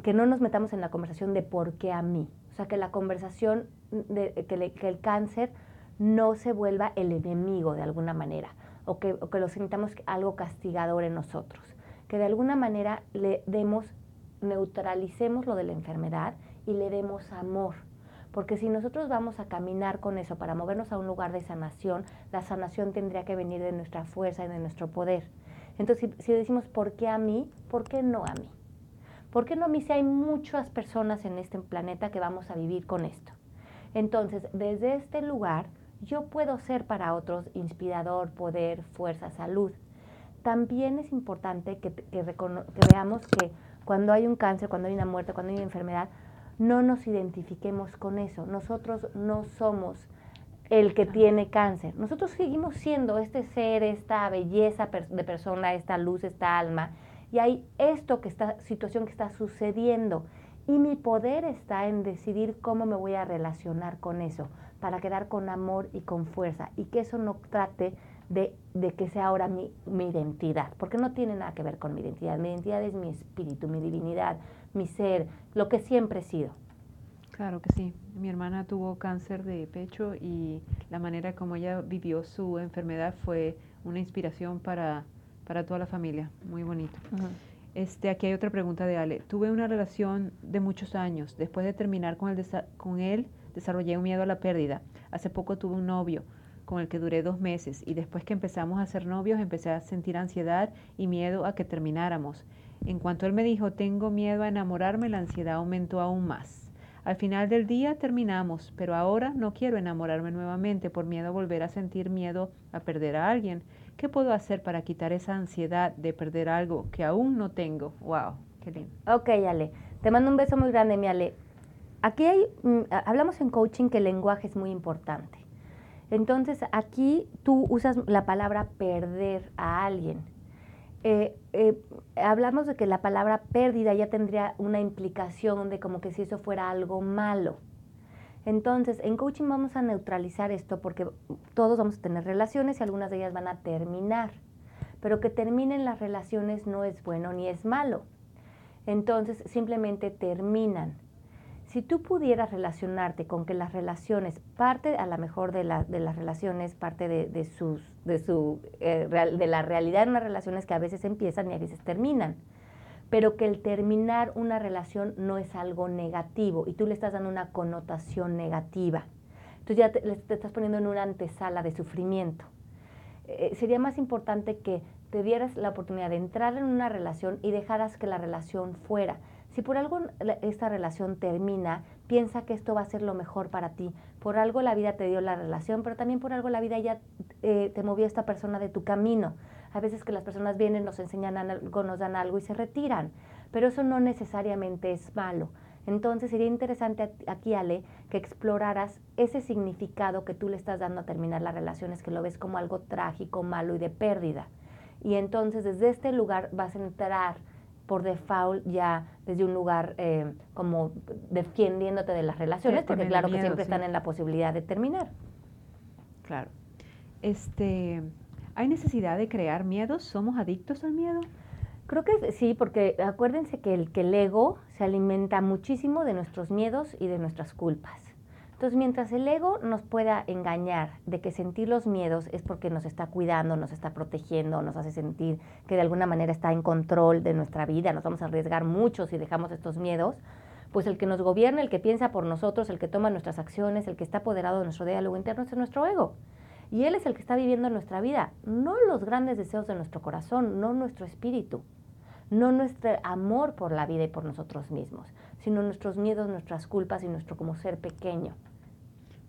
que no nos metamos en la conversación de por qué a mí. O sea, que la conversación, de, que, que el cáncer no se vuelva el enemigo de alguna manera, o que, o que lo sintamos algo castigador en nosotros. Que de alguna manera le demos, neutralicemos lo de la enfermedad y le demos amor porque si nosotros vamos a caminar con eso para movernos a un lugar de sanación, la sanación tendría que venir de nuestra fuerza y de nuestro poder. Entonces, si, decimos, ¿por qué a mí? ¿Por qué no a mí? ¿Por qué no a mí si hay muchas personas en este planeta que vamos a vivir con esto? Entonces, desde este lugar, yo puedo ser para otros inspirador, poder, fuerza, salud. También es importante que, que veamos que cuando hay un cáncer, cuando hay una muerte, cuando hay una enfermedad, no nos identifiquemos con eso. Nosotros no somos el que tiene cáncer. Nosotros seguimos siendo este ser, esta belleza de persona, esta luz, esta alma. Y hay esto que esta situación que está sucediendo. Y mi poder está en decidir cómo me voy a relacionar con eso, para quedar con amor y con fuerza. Y que eso no trate de, de, que sea ahora mi, mi identidad, porque no tiene nada que ver con mi identidad. Mi identidad es mi espíritu, mi divinidad, mi ser, lo que siempre he sido. Claro que sí. Mi hermana tuvo cáncer de pecho y la manera como ella vivió su enfermedad fue una inspiración para, para toda la familia. Muy bonito. Este, aquí hay otra pregunta de Ale. Tuve una relación de muchos años. Después de terminar con, el con él, desarrollé un miedo a la pérdida. Hace poco tuve un novio con el que duré dos meses y después que empezamos a ser novios empecé a sentir ansiedad y miedo a que termináramos. En cuanto él me dijo, tengo miedo a enamorarme, la ansiedad aumentó aún más. Al final del día terminamos, pero ahora no quiero enamorarme nuevamente por miedo a volver a sentir miedo a perder a alguien. ¿Qué puedo hacer para quitar esa ansiedad de perder algo que aún no tengo? ¡Wow! ¡Qué lindo! Ok, Ale. Te mando un beso muy grande, mi Ale. Aquí hay, mm, hablamos en coaching que el lenguaje es muy importante. Entonces aquí tú usas la palabra perder a alguien. Eh, eh, hablamos de que la palabra pérdida ya tendría una implicación de como que si eso fuera algo malo. Entonces, en coaching vamos a neutralizar esto porque todos vamos a tener relaciones y algunas de ellas van a terminar. Pero que terminen las relaciones no es bueno ni es malo. Entonces, simplemente terminan. Si tú pudieras relacionarte con que las relaciones, parte a lo mejor de, las relaciones, parte de, sus, de, su, eh, de la realidad de unas relaciones que a veces empiezan y a veces terminan pero que el terminar una relación no es algo negativo y tú le estás dando una connotación negativa. Entonces ya te, estás poniendo en una antesala de sufrimiento. Eh, sería más importante que te dieras la oportunidad de entrar en una relación y dejaras que la relación fuera. Si por algo esta relación termina, piensa que esto va a ser lo mejor para ti. Por algo la vida te dio la relación, pero también por algo la vida ya eh, te movió esta persona de tu camino. A veces que las personas vienen, nos enseñan algo, nos dan algo y se retiran, pero eso no necesariamente es malo. Entonces sería interesante aquí, Ale, que exploraras ese significado que tú le estás dando a terminar las relaciones, que lo ves como algo trágico, malo y de pérdida. Y entonces desde este lugar vas a entrar por default ya desde un lugar eh, como defendiéndote de las relaciones, porque claro que siempre están en la posibilidad de terminar. Claro. Este, ¿Hay necesidad de crear miedos? ¿Somos adictos al miedo? Creo que sí, porque acuérdense que el, que el ego se alimenta muchísimo de nuestros miedos y de nuestras culpas. Entonces, mientras el ego nos pueda engañar de que sentir los miedos es porque nos está cuidando, nos está protegiendo, nos hace sentir que de alguna manera está en control de nuestra vida, nos vamos a arriesgar mucho si dejamos estos miedos, pues el que nos gobierna, el que piensa por nosotros, el que toma nuestras acciones, el que está apoderado de nuestro diálogo interno es nuestro ego. Y Él es el que está viviendo nuestra vida, no los grandes deseos de nuestro corazón, no nuestro espíritu, no nuestro amor por la vida y por nosotros mismos, sino nuestros miedos, nuestras culpas y nuestro como ser pequeño.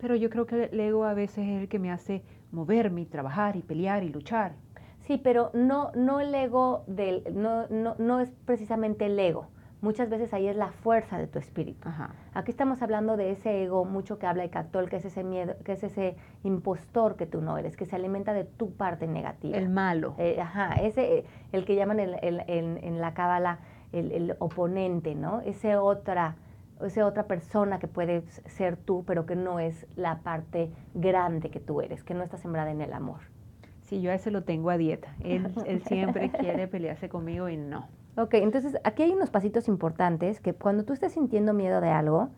Pero yo creo que el ego a veces es el que me hace moverme y trabajar y pelear y luchar. Sí, pero no, no el ego del, no, no, no es precisamente el ego muchas veces ahí es la fuerza de tu espíritu. Aquí estamos hablando de ese ego mucho que habla de Cactol, que es ese miedo, que es ese impostor que tú no eres, que se alimenta de tu parte negativa. El malo. Eh, ajá, ese, el que llaman en la cábala el, oponente, ¿no? Ese otra, esa otra persona que puede ser tú, pero que no es la parte grande que tú eres, que no está sembrada en el amor. Sí, yo a ese lo tengo a dieta. Él, él siempre quiere pelearse conmigo y no. Ok, entonces aquí hay unos pasitos importantes que cuando tú estés sintiendo miedo de algo,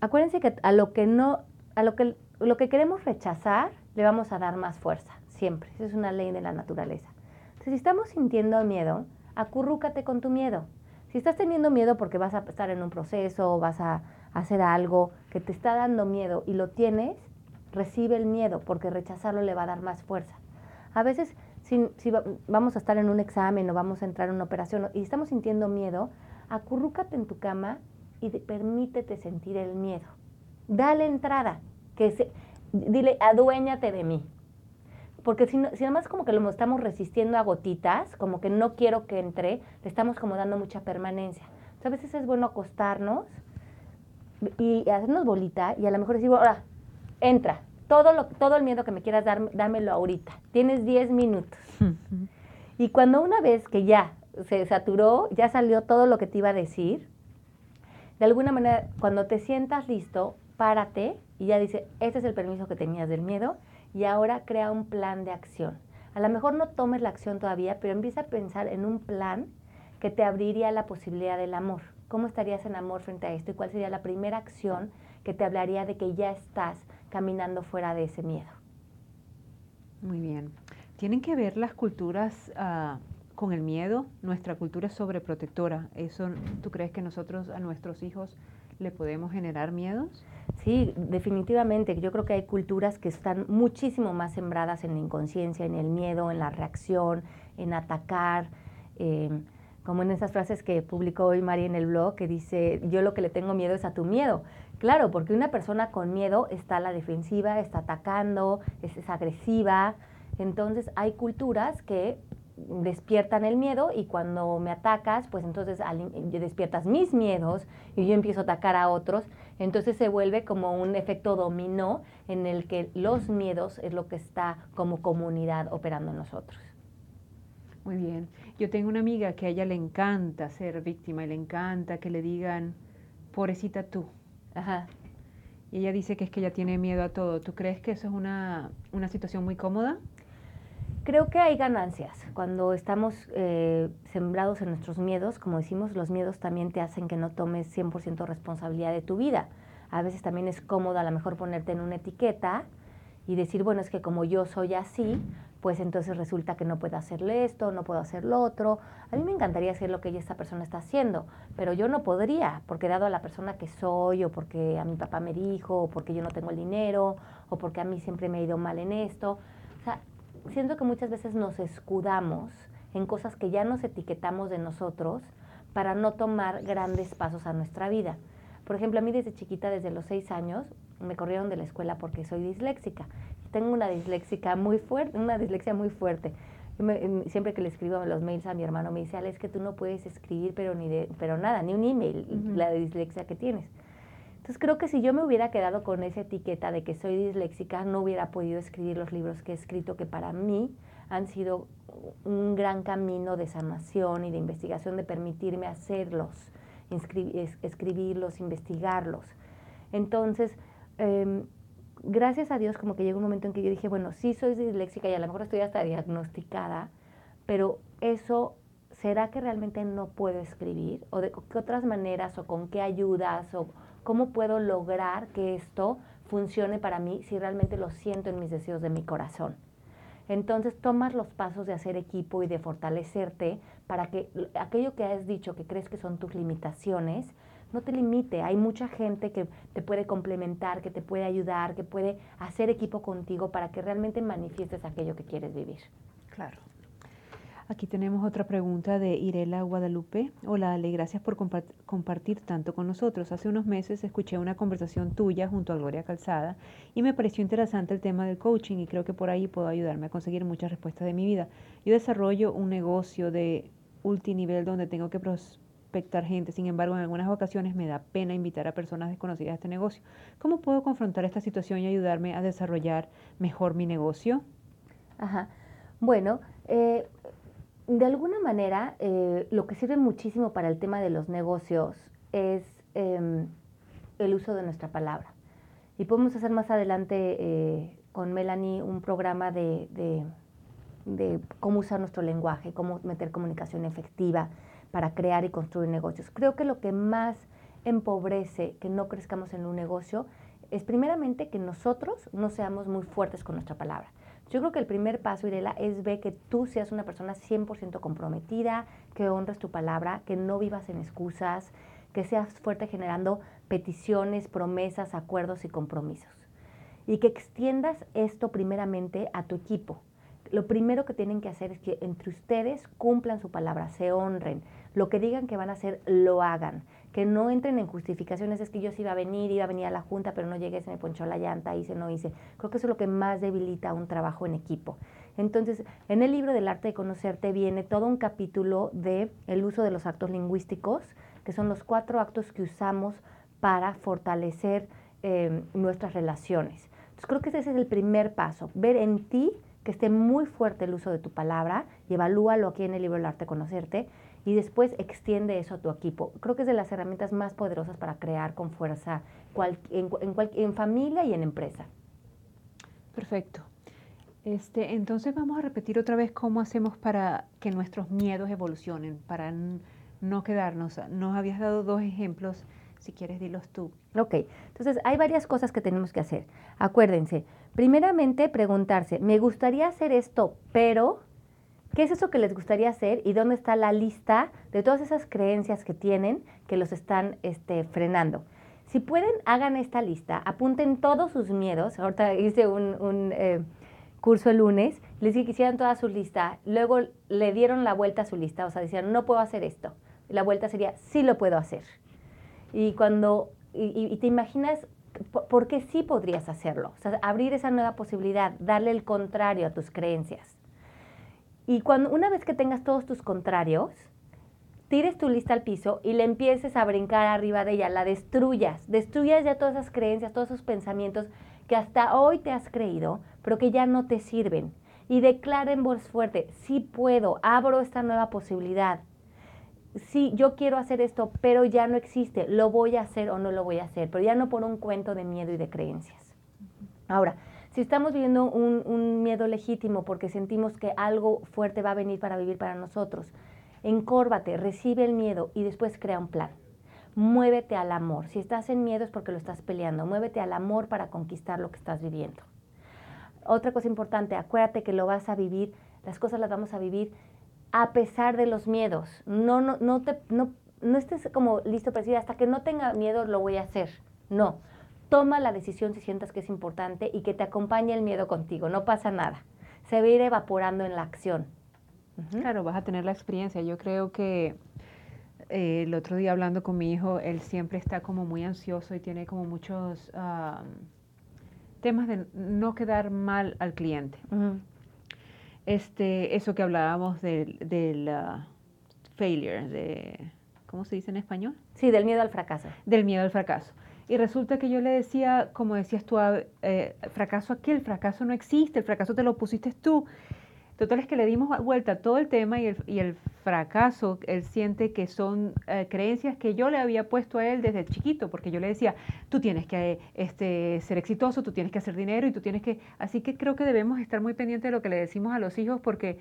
acuérdense que a lo que no, a lo que, lo que queremos rechazar, le vamos a dar más fuerza, siempre. Esa es una ley de la naturaleza. Entonces, si estamos sintiendo miedo, acurrúcate con tu miedo. Si estás teniendo miedo porque vas a estar en un proceso vas a hacer algo que te está dando miedo y lo tienes, recibe el miedo porque rechazarlo le va a dar más fuerza. A veces si, vamos a estar en un examen o vamos a entrar en una operación y estamos sintiendo miedo, acurrúcate en tu cama y permítete sentir el miedo. Dale entrada, que se, dile, aduéñate de mí. Porque si, si nada más como que lo estamos resistiendo a gotitas, como que no quiero que entre, le estamos como dando mucha permanencia. Entonces, a veces es bueno acostarnos y hacernos bolita y a lo mejor decir, ahora, entra, todo, lo, todo el miedo que me quieras dar, dámelo ahorita. Tienes 10 minutos. y cuando una vez que ya se saturó, ya salió todo lo que te iba a decir, de alguna manera, cuando te sientas listo, párate y ya dice, este es el permiso que tenías del miedo y ahora crea un plan de acción. A lo mejor no tomes la acción todavía, pero empieza a pensar en un plan que te abriría la posibilidad del amor. ¿Cómo estarías en amor frente a esto? ¿Y cuál sería la primera acción que te hablaría de que ya estás caminando fuera de ese miedo. Muy bien. ¿Tienen que ver las culturas ah, con el miedo? Nuestra cultura es sobreprotectora. ¿Eso tú crees que nosotros a nuestros hijos le podemos generar miedos? Sí, definitivamente. Yo creo que hay culturas que están muchísimo más sembradas en la inconsciencia, en el miedo, en la reacción, en atacar. Em, como en esas frases que publicó hoy María en el blog, que dice, yo lo que le tengo miedo es a tu miedo. Claro, porque una persona con miedo está a la defensiva, está atacando, es, agresiva. Entonces hay culturas que despiertan el miedo y cuando me atacas, pues entonces despiertas mis miedos y yo empiezo a atacar a otros. Entonces se vuelve como un efecto dominó en el que los miedos es lo que está como comunidad operando en nosotros. Muy bien. Yo tengo una amiga que a ella le encanta ser víctima y le encanta que le digan, pobrecita tú. Ajá. Y ella dice que es que ella tiene miedo a todo. ¿Tú crees que eso es una, una situación muy cómoda? Creo que hay ganancias. Cuando estamos eh, sembrados en nuestros miedos, como decimos, los miedos también te hacen que no tomes 100% responsabilidad de tu vida. A veces también es cómodo a lo mejor ponerte en una etiqueta y decir, bueno, es que como yo soy así, pues entonces resulta que no puedo hacerle esto, no puedo hacer lo otro. A mí me encantaría hacer lo que esta persona está haciendo, pero yo no podría, porque dado a la persona que soy, o porque a mi papá me dijo, o porque yo no tengo el dinero, o porque a mí siempre me ha ido mal en esto. O sea, siento que muchas veces nos escudamos en cosas que ya nos etiquetamos de nosotros para no tomar grandes pasos a nuestra vida. Por ejemplo, a mí desde chiquita, desde los seis años, me corrieron de la escuela porque soy disléxica tengo una dislexia muy fuerte, una dislexia muy fuerte. siempre que le escribo los mails a mi hermano me dice, es que tú no puedes escribir, pero ni de, pero nada, ni un email, la dislexia que tienes. Entonces creo que si yo me hubiera quedado con esa etiqueta de que soy disléxica, no hubiera podido escribir los libros que he escrito, que para mí han sido un gran camino de sanación y de investigación, de permitirme hacerlos, escribirlos, investigarlos. Entonces, eh, gracias a Dios como que llegó un momento en que yo dije, bueno, sí soy disléxica y a lo mejor estoy hasta diagnosticada, pero eso, ¿será que realmente no puedo escribir? ¿O de qué otras maneras o con qué ayudas o cómo puedo lograr que esto funcione para mí si realmente lo siento en mis deseos de mi corazón? Entonces tomas los pasos de hacer equipo y de fortalecerte para que aquello que has dicho que crees que son tus limitaciones, no te limite. Hay mucha gente que te puede complementar, que te puede ayudar, que puede hacer equipo contigo para que realmente manifiestes aquello que quieres vivir. Claro. Aquí tenemos otra pregunta de Irela Guadalupe. Hola Ale, gracias por compartir tanto con nosotros. Hace unos meses escuché una conversación tuya junto a Gloria Calzada y me pareció interesante el tema del coaching y creo que por ahí puedo ayudarme a conseguir muchas respuestas de mi vida. Yo desarrollo un negocio de multinivel donde tengo que gente, sin embargo, en algunas ocasiones me da pena invitar a personas desconocidas a este negocio. ¿Cómo puedo confrontar esta situación y ayudarme a desarrollar mejor mi negocio? Ajá. Bueno, eh, de alguna manera, eh, lo que sirve muchísimo para el tema de los negocios es em, el uso de nuestra palabra. Y podemos hacer más adelante eh, con Melanie un programa de, de cómo usar nuestro lenguaje, cómo meter comunicación efectiva para crear y construir negocios. Creo que lo que más empobrece que no crezcamos en un negocio es primeramente que nosotros no seamos muy fuertes con nuestra palabra. Yo creo que el primer paso, Irela, es ver que tú seas una persona 100% comprometida, que honres tu palabra, que no vivas en excusas, que seas fuerte generando peticiones, promesas, acuerdos y compromisos. Y que extiendas esto primeramente a tu equipo. Lo primero que tienen que hacer es que entre ustedes cumplan su palabra, se honren, lo que digan que van a hacer, lo hagan. Que no entren en justificaciones, es que yo sí iba a venir, iba a venir a la junta, pero no llegué, se me ponchó la llanta, hice, no hice. Creo que eso es lo que más debilita un trabajo en equipo. Entonces, en el libro del arte de conocerte viene todo un capítulo de el uso de los actos lingüísticos, que son los cuatro actos que usamos para fortalecer em, nuestras relaciones. Entonces, creo que ese es el primer paso, ver en ti que esté muy fuerte el uso de tu palabra y evalúalo aquí en el libro del arte de conocerte y después extiende eso a tu equipo. Creo que es de las herramientas más poderosas para crear con fuerza en, en, familia y en empresa. Perfecto. Este, entonces vamos a repetir otra vez cómo hacemos para que nuestros miedos evolucionen, para no quedarnos. Nos habías dado dos ejemplos, si quieres dilos tú. Ok, entonces hay varias cosas que tenemos que hacer. Acuérdense, primeramente preguntarse, me gustaría hacer esto, pero ¿Qué es eso que les gustaría hacer y dónde está la lista de todas esas creencias que tienen que los están este, frenando? Si pueden, hagan esta lista, apunten todos sus miedos. Ahorita hice un, eh, curso el lunes, les dije que hicieran toda su lista, luego le dieron la vuelta a su lista, o sea, decían, no puedo hacer esto. La vuelta sería, sí lo puedo hacer. Y cuando, y, te imaginas por qué sí podrías hacerlo, o sea, abrir esa nueva posibilidad, darle el contrario a tus creencias. Y cuando, una vez que tengas todos tus contrarios, tires tu lista al piso y le empieces a brincar arriba de ella, la destruyas, destruyas ya todas esas creencias, todos esos pensamientos que hasta hoy te has creído, pero que ya no te sirven. Y declara en voz fuerte, sí puedo, abro esta nueva posibilidad. Sí, yo quiero hacer esto, pero ya no existe, lo voy a hacer o no lo voy a hacer, pero ya no por un cuento de miedo y de creencias. Ahora, si estamos viviendo un, miedo legítimo porque sentimos que algo fuerte va a venir para vivir para nosotros, encórvate, recibe el miedo y después crea un plan. Muévete al amor. Si estás en miedo es porque lo estás peleando. Muévete al amor para conquistar lo que estás viviendo. Otra cosa importante, acuérdate que lo vas a vivir, las cosas las vamos a vivir a pesar de los miedos. No, no, no, te, no, no estés como listo para decir, hasta que no tenga miedo lo voy a hacer. No, toma la decisión si sientas que es importante y que te acompañe el miedo contigo, no pasa nada. Se va a ir evaporando en la acción. Claro, vas a tener la experiencia. Yo creo que eh, el otro día hablando con mi hijo, él siempre está como muy ansioso y tiene como muchos temas de no quedar mal al cliente. Este, eso que hablábamos del, del ah, failure, de, ¿cómo se dice en español? Sí, del miedo al fracaso. Del miedo al fracaso. Y resulta que yo le decía, como decías tú, eh, fracaso aquí, el fracaso no existe, el fracaso te lo pusiste tú. Total es que le dimos vuelta a todo el tema y el, y el fracaso, él siente que son eh, creencias que yo le había puesto a él desde chiquito, porque yo le decía, tú tienes que este, ser exitoso, tú tienes que hacer dinero y tú tienes que... Así que creo que debemos estar muy pendientes de lo que le decimos a los hijos porque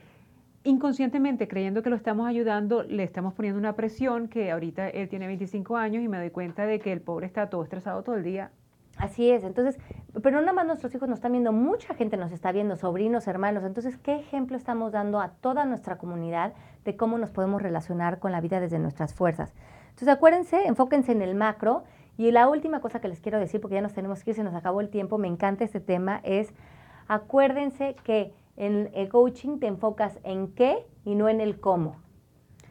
inconscientemente, creyendo que lo estamos ayudando, le estamos poniendo una presión que ahorita él tiene 25 años y me doy cuenta de que el pobre está todo estresado todo el día. Así es, entonces, pero no nada más nuestros hijos nos están viendo, mucha gente nos está viendo, sobrinos, hermanos, entonces, ¿qué ejemplo estamos dando a toda nuestra comunidad de cómo nos podemos relacionar con la vida desde nuestras fuerzas? Entonces, acuérdense, enfóquense en el macro y la última cosa que les quiero decir, porque ya nos tenemos que ir, se nos acabó el tiempo, me encanta este tema, es acuérdense que en el coaching te enfocas en qué y no en el cómo.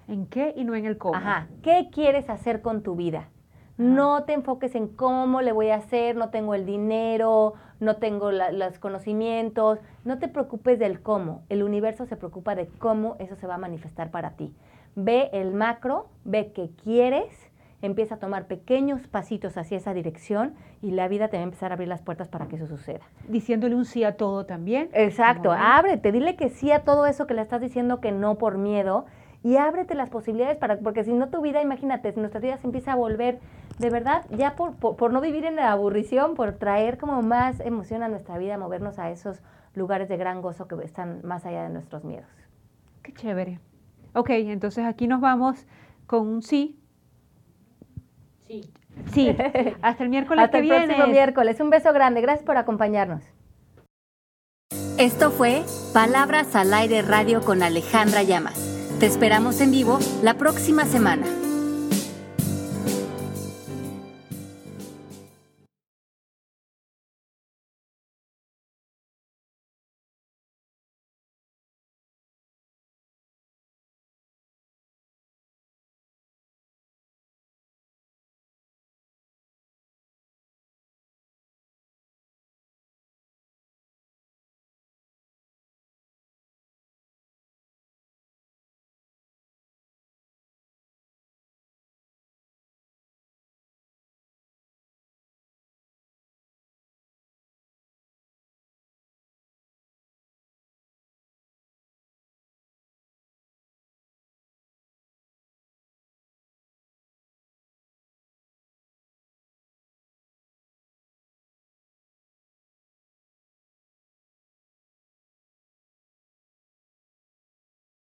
¿En qué y no en el cómo? Ajá. ¿Qué quieres hacer con tu vida? No te enfoques en cómo le voy a hacer, no tengo el dinero, no tengo los conocimientos. No te preocupes del cómo. El universo se preocupa de cómo eso se va a manifestar para ti. Ve el macro, ve qué quieres empieza a tomar pequeños pasitos hacia esa dirección y la vida te va a empezar a abrir las puertas para que eso suceda. Diciéndole un sí a todo también. Exacto, ábrete, dile que sí a todo eso que le estás diciendo que no por miedo y ábrete las posibilidades para, porque si no tu vida, imagínate, si nuestra vida se empieza a volver, de verdad, ya por, por, no vivir en la aburrición, por traer como más emoción a nuestra vida, movernos a esos lugares de gran gozo que están más allá de nuestros miedos. Qué chévere. Ok, entonces aquí nos vamos con un sí Sí. Hasta el miércoles Hasta el próximo miércoles. Un beso grande. Gracias por acompañarnos. Esto fue Palabras al Aire Radio con Alejandra Llamas. Te esperamos en vivo la próxima semana.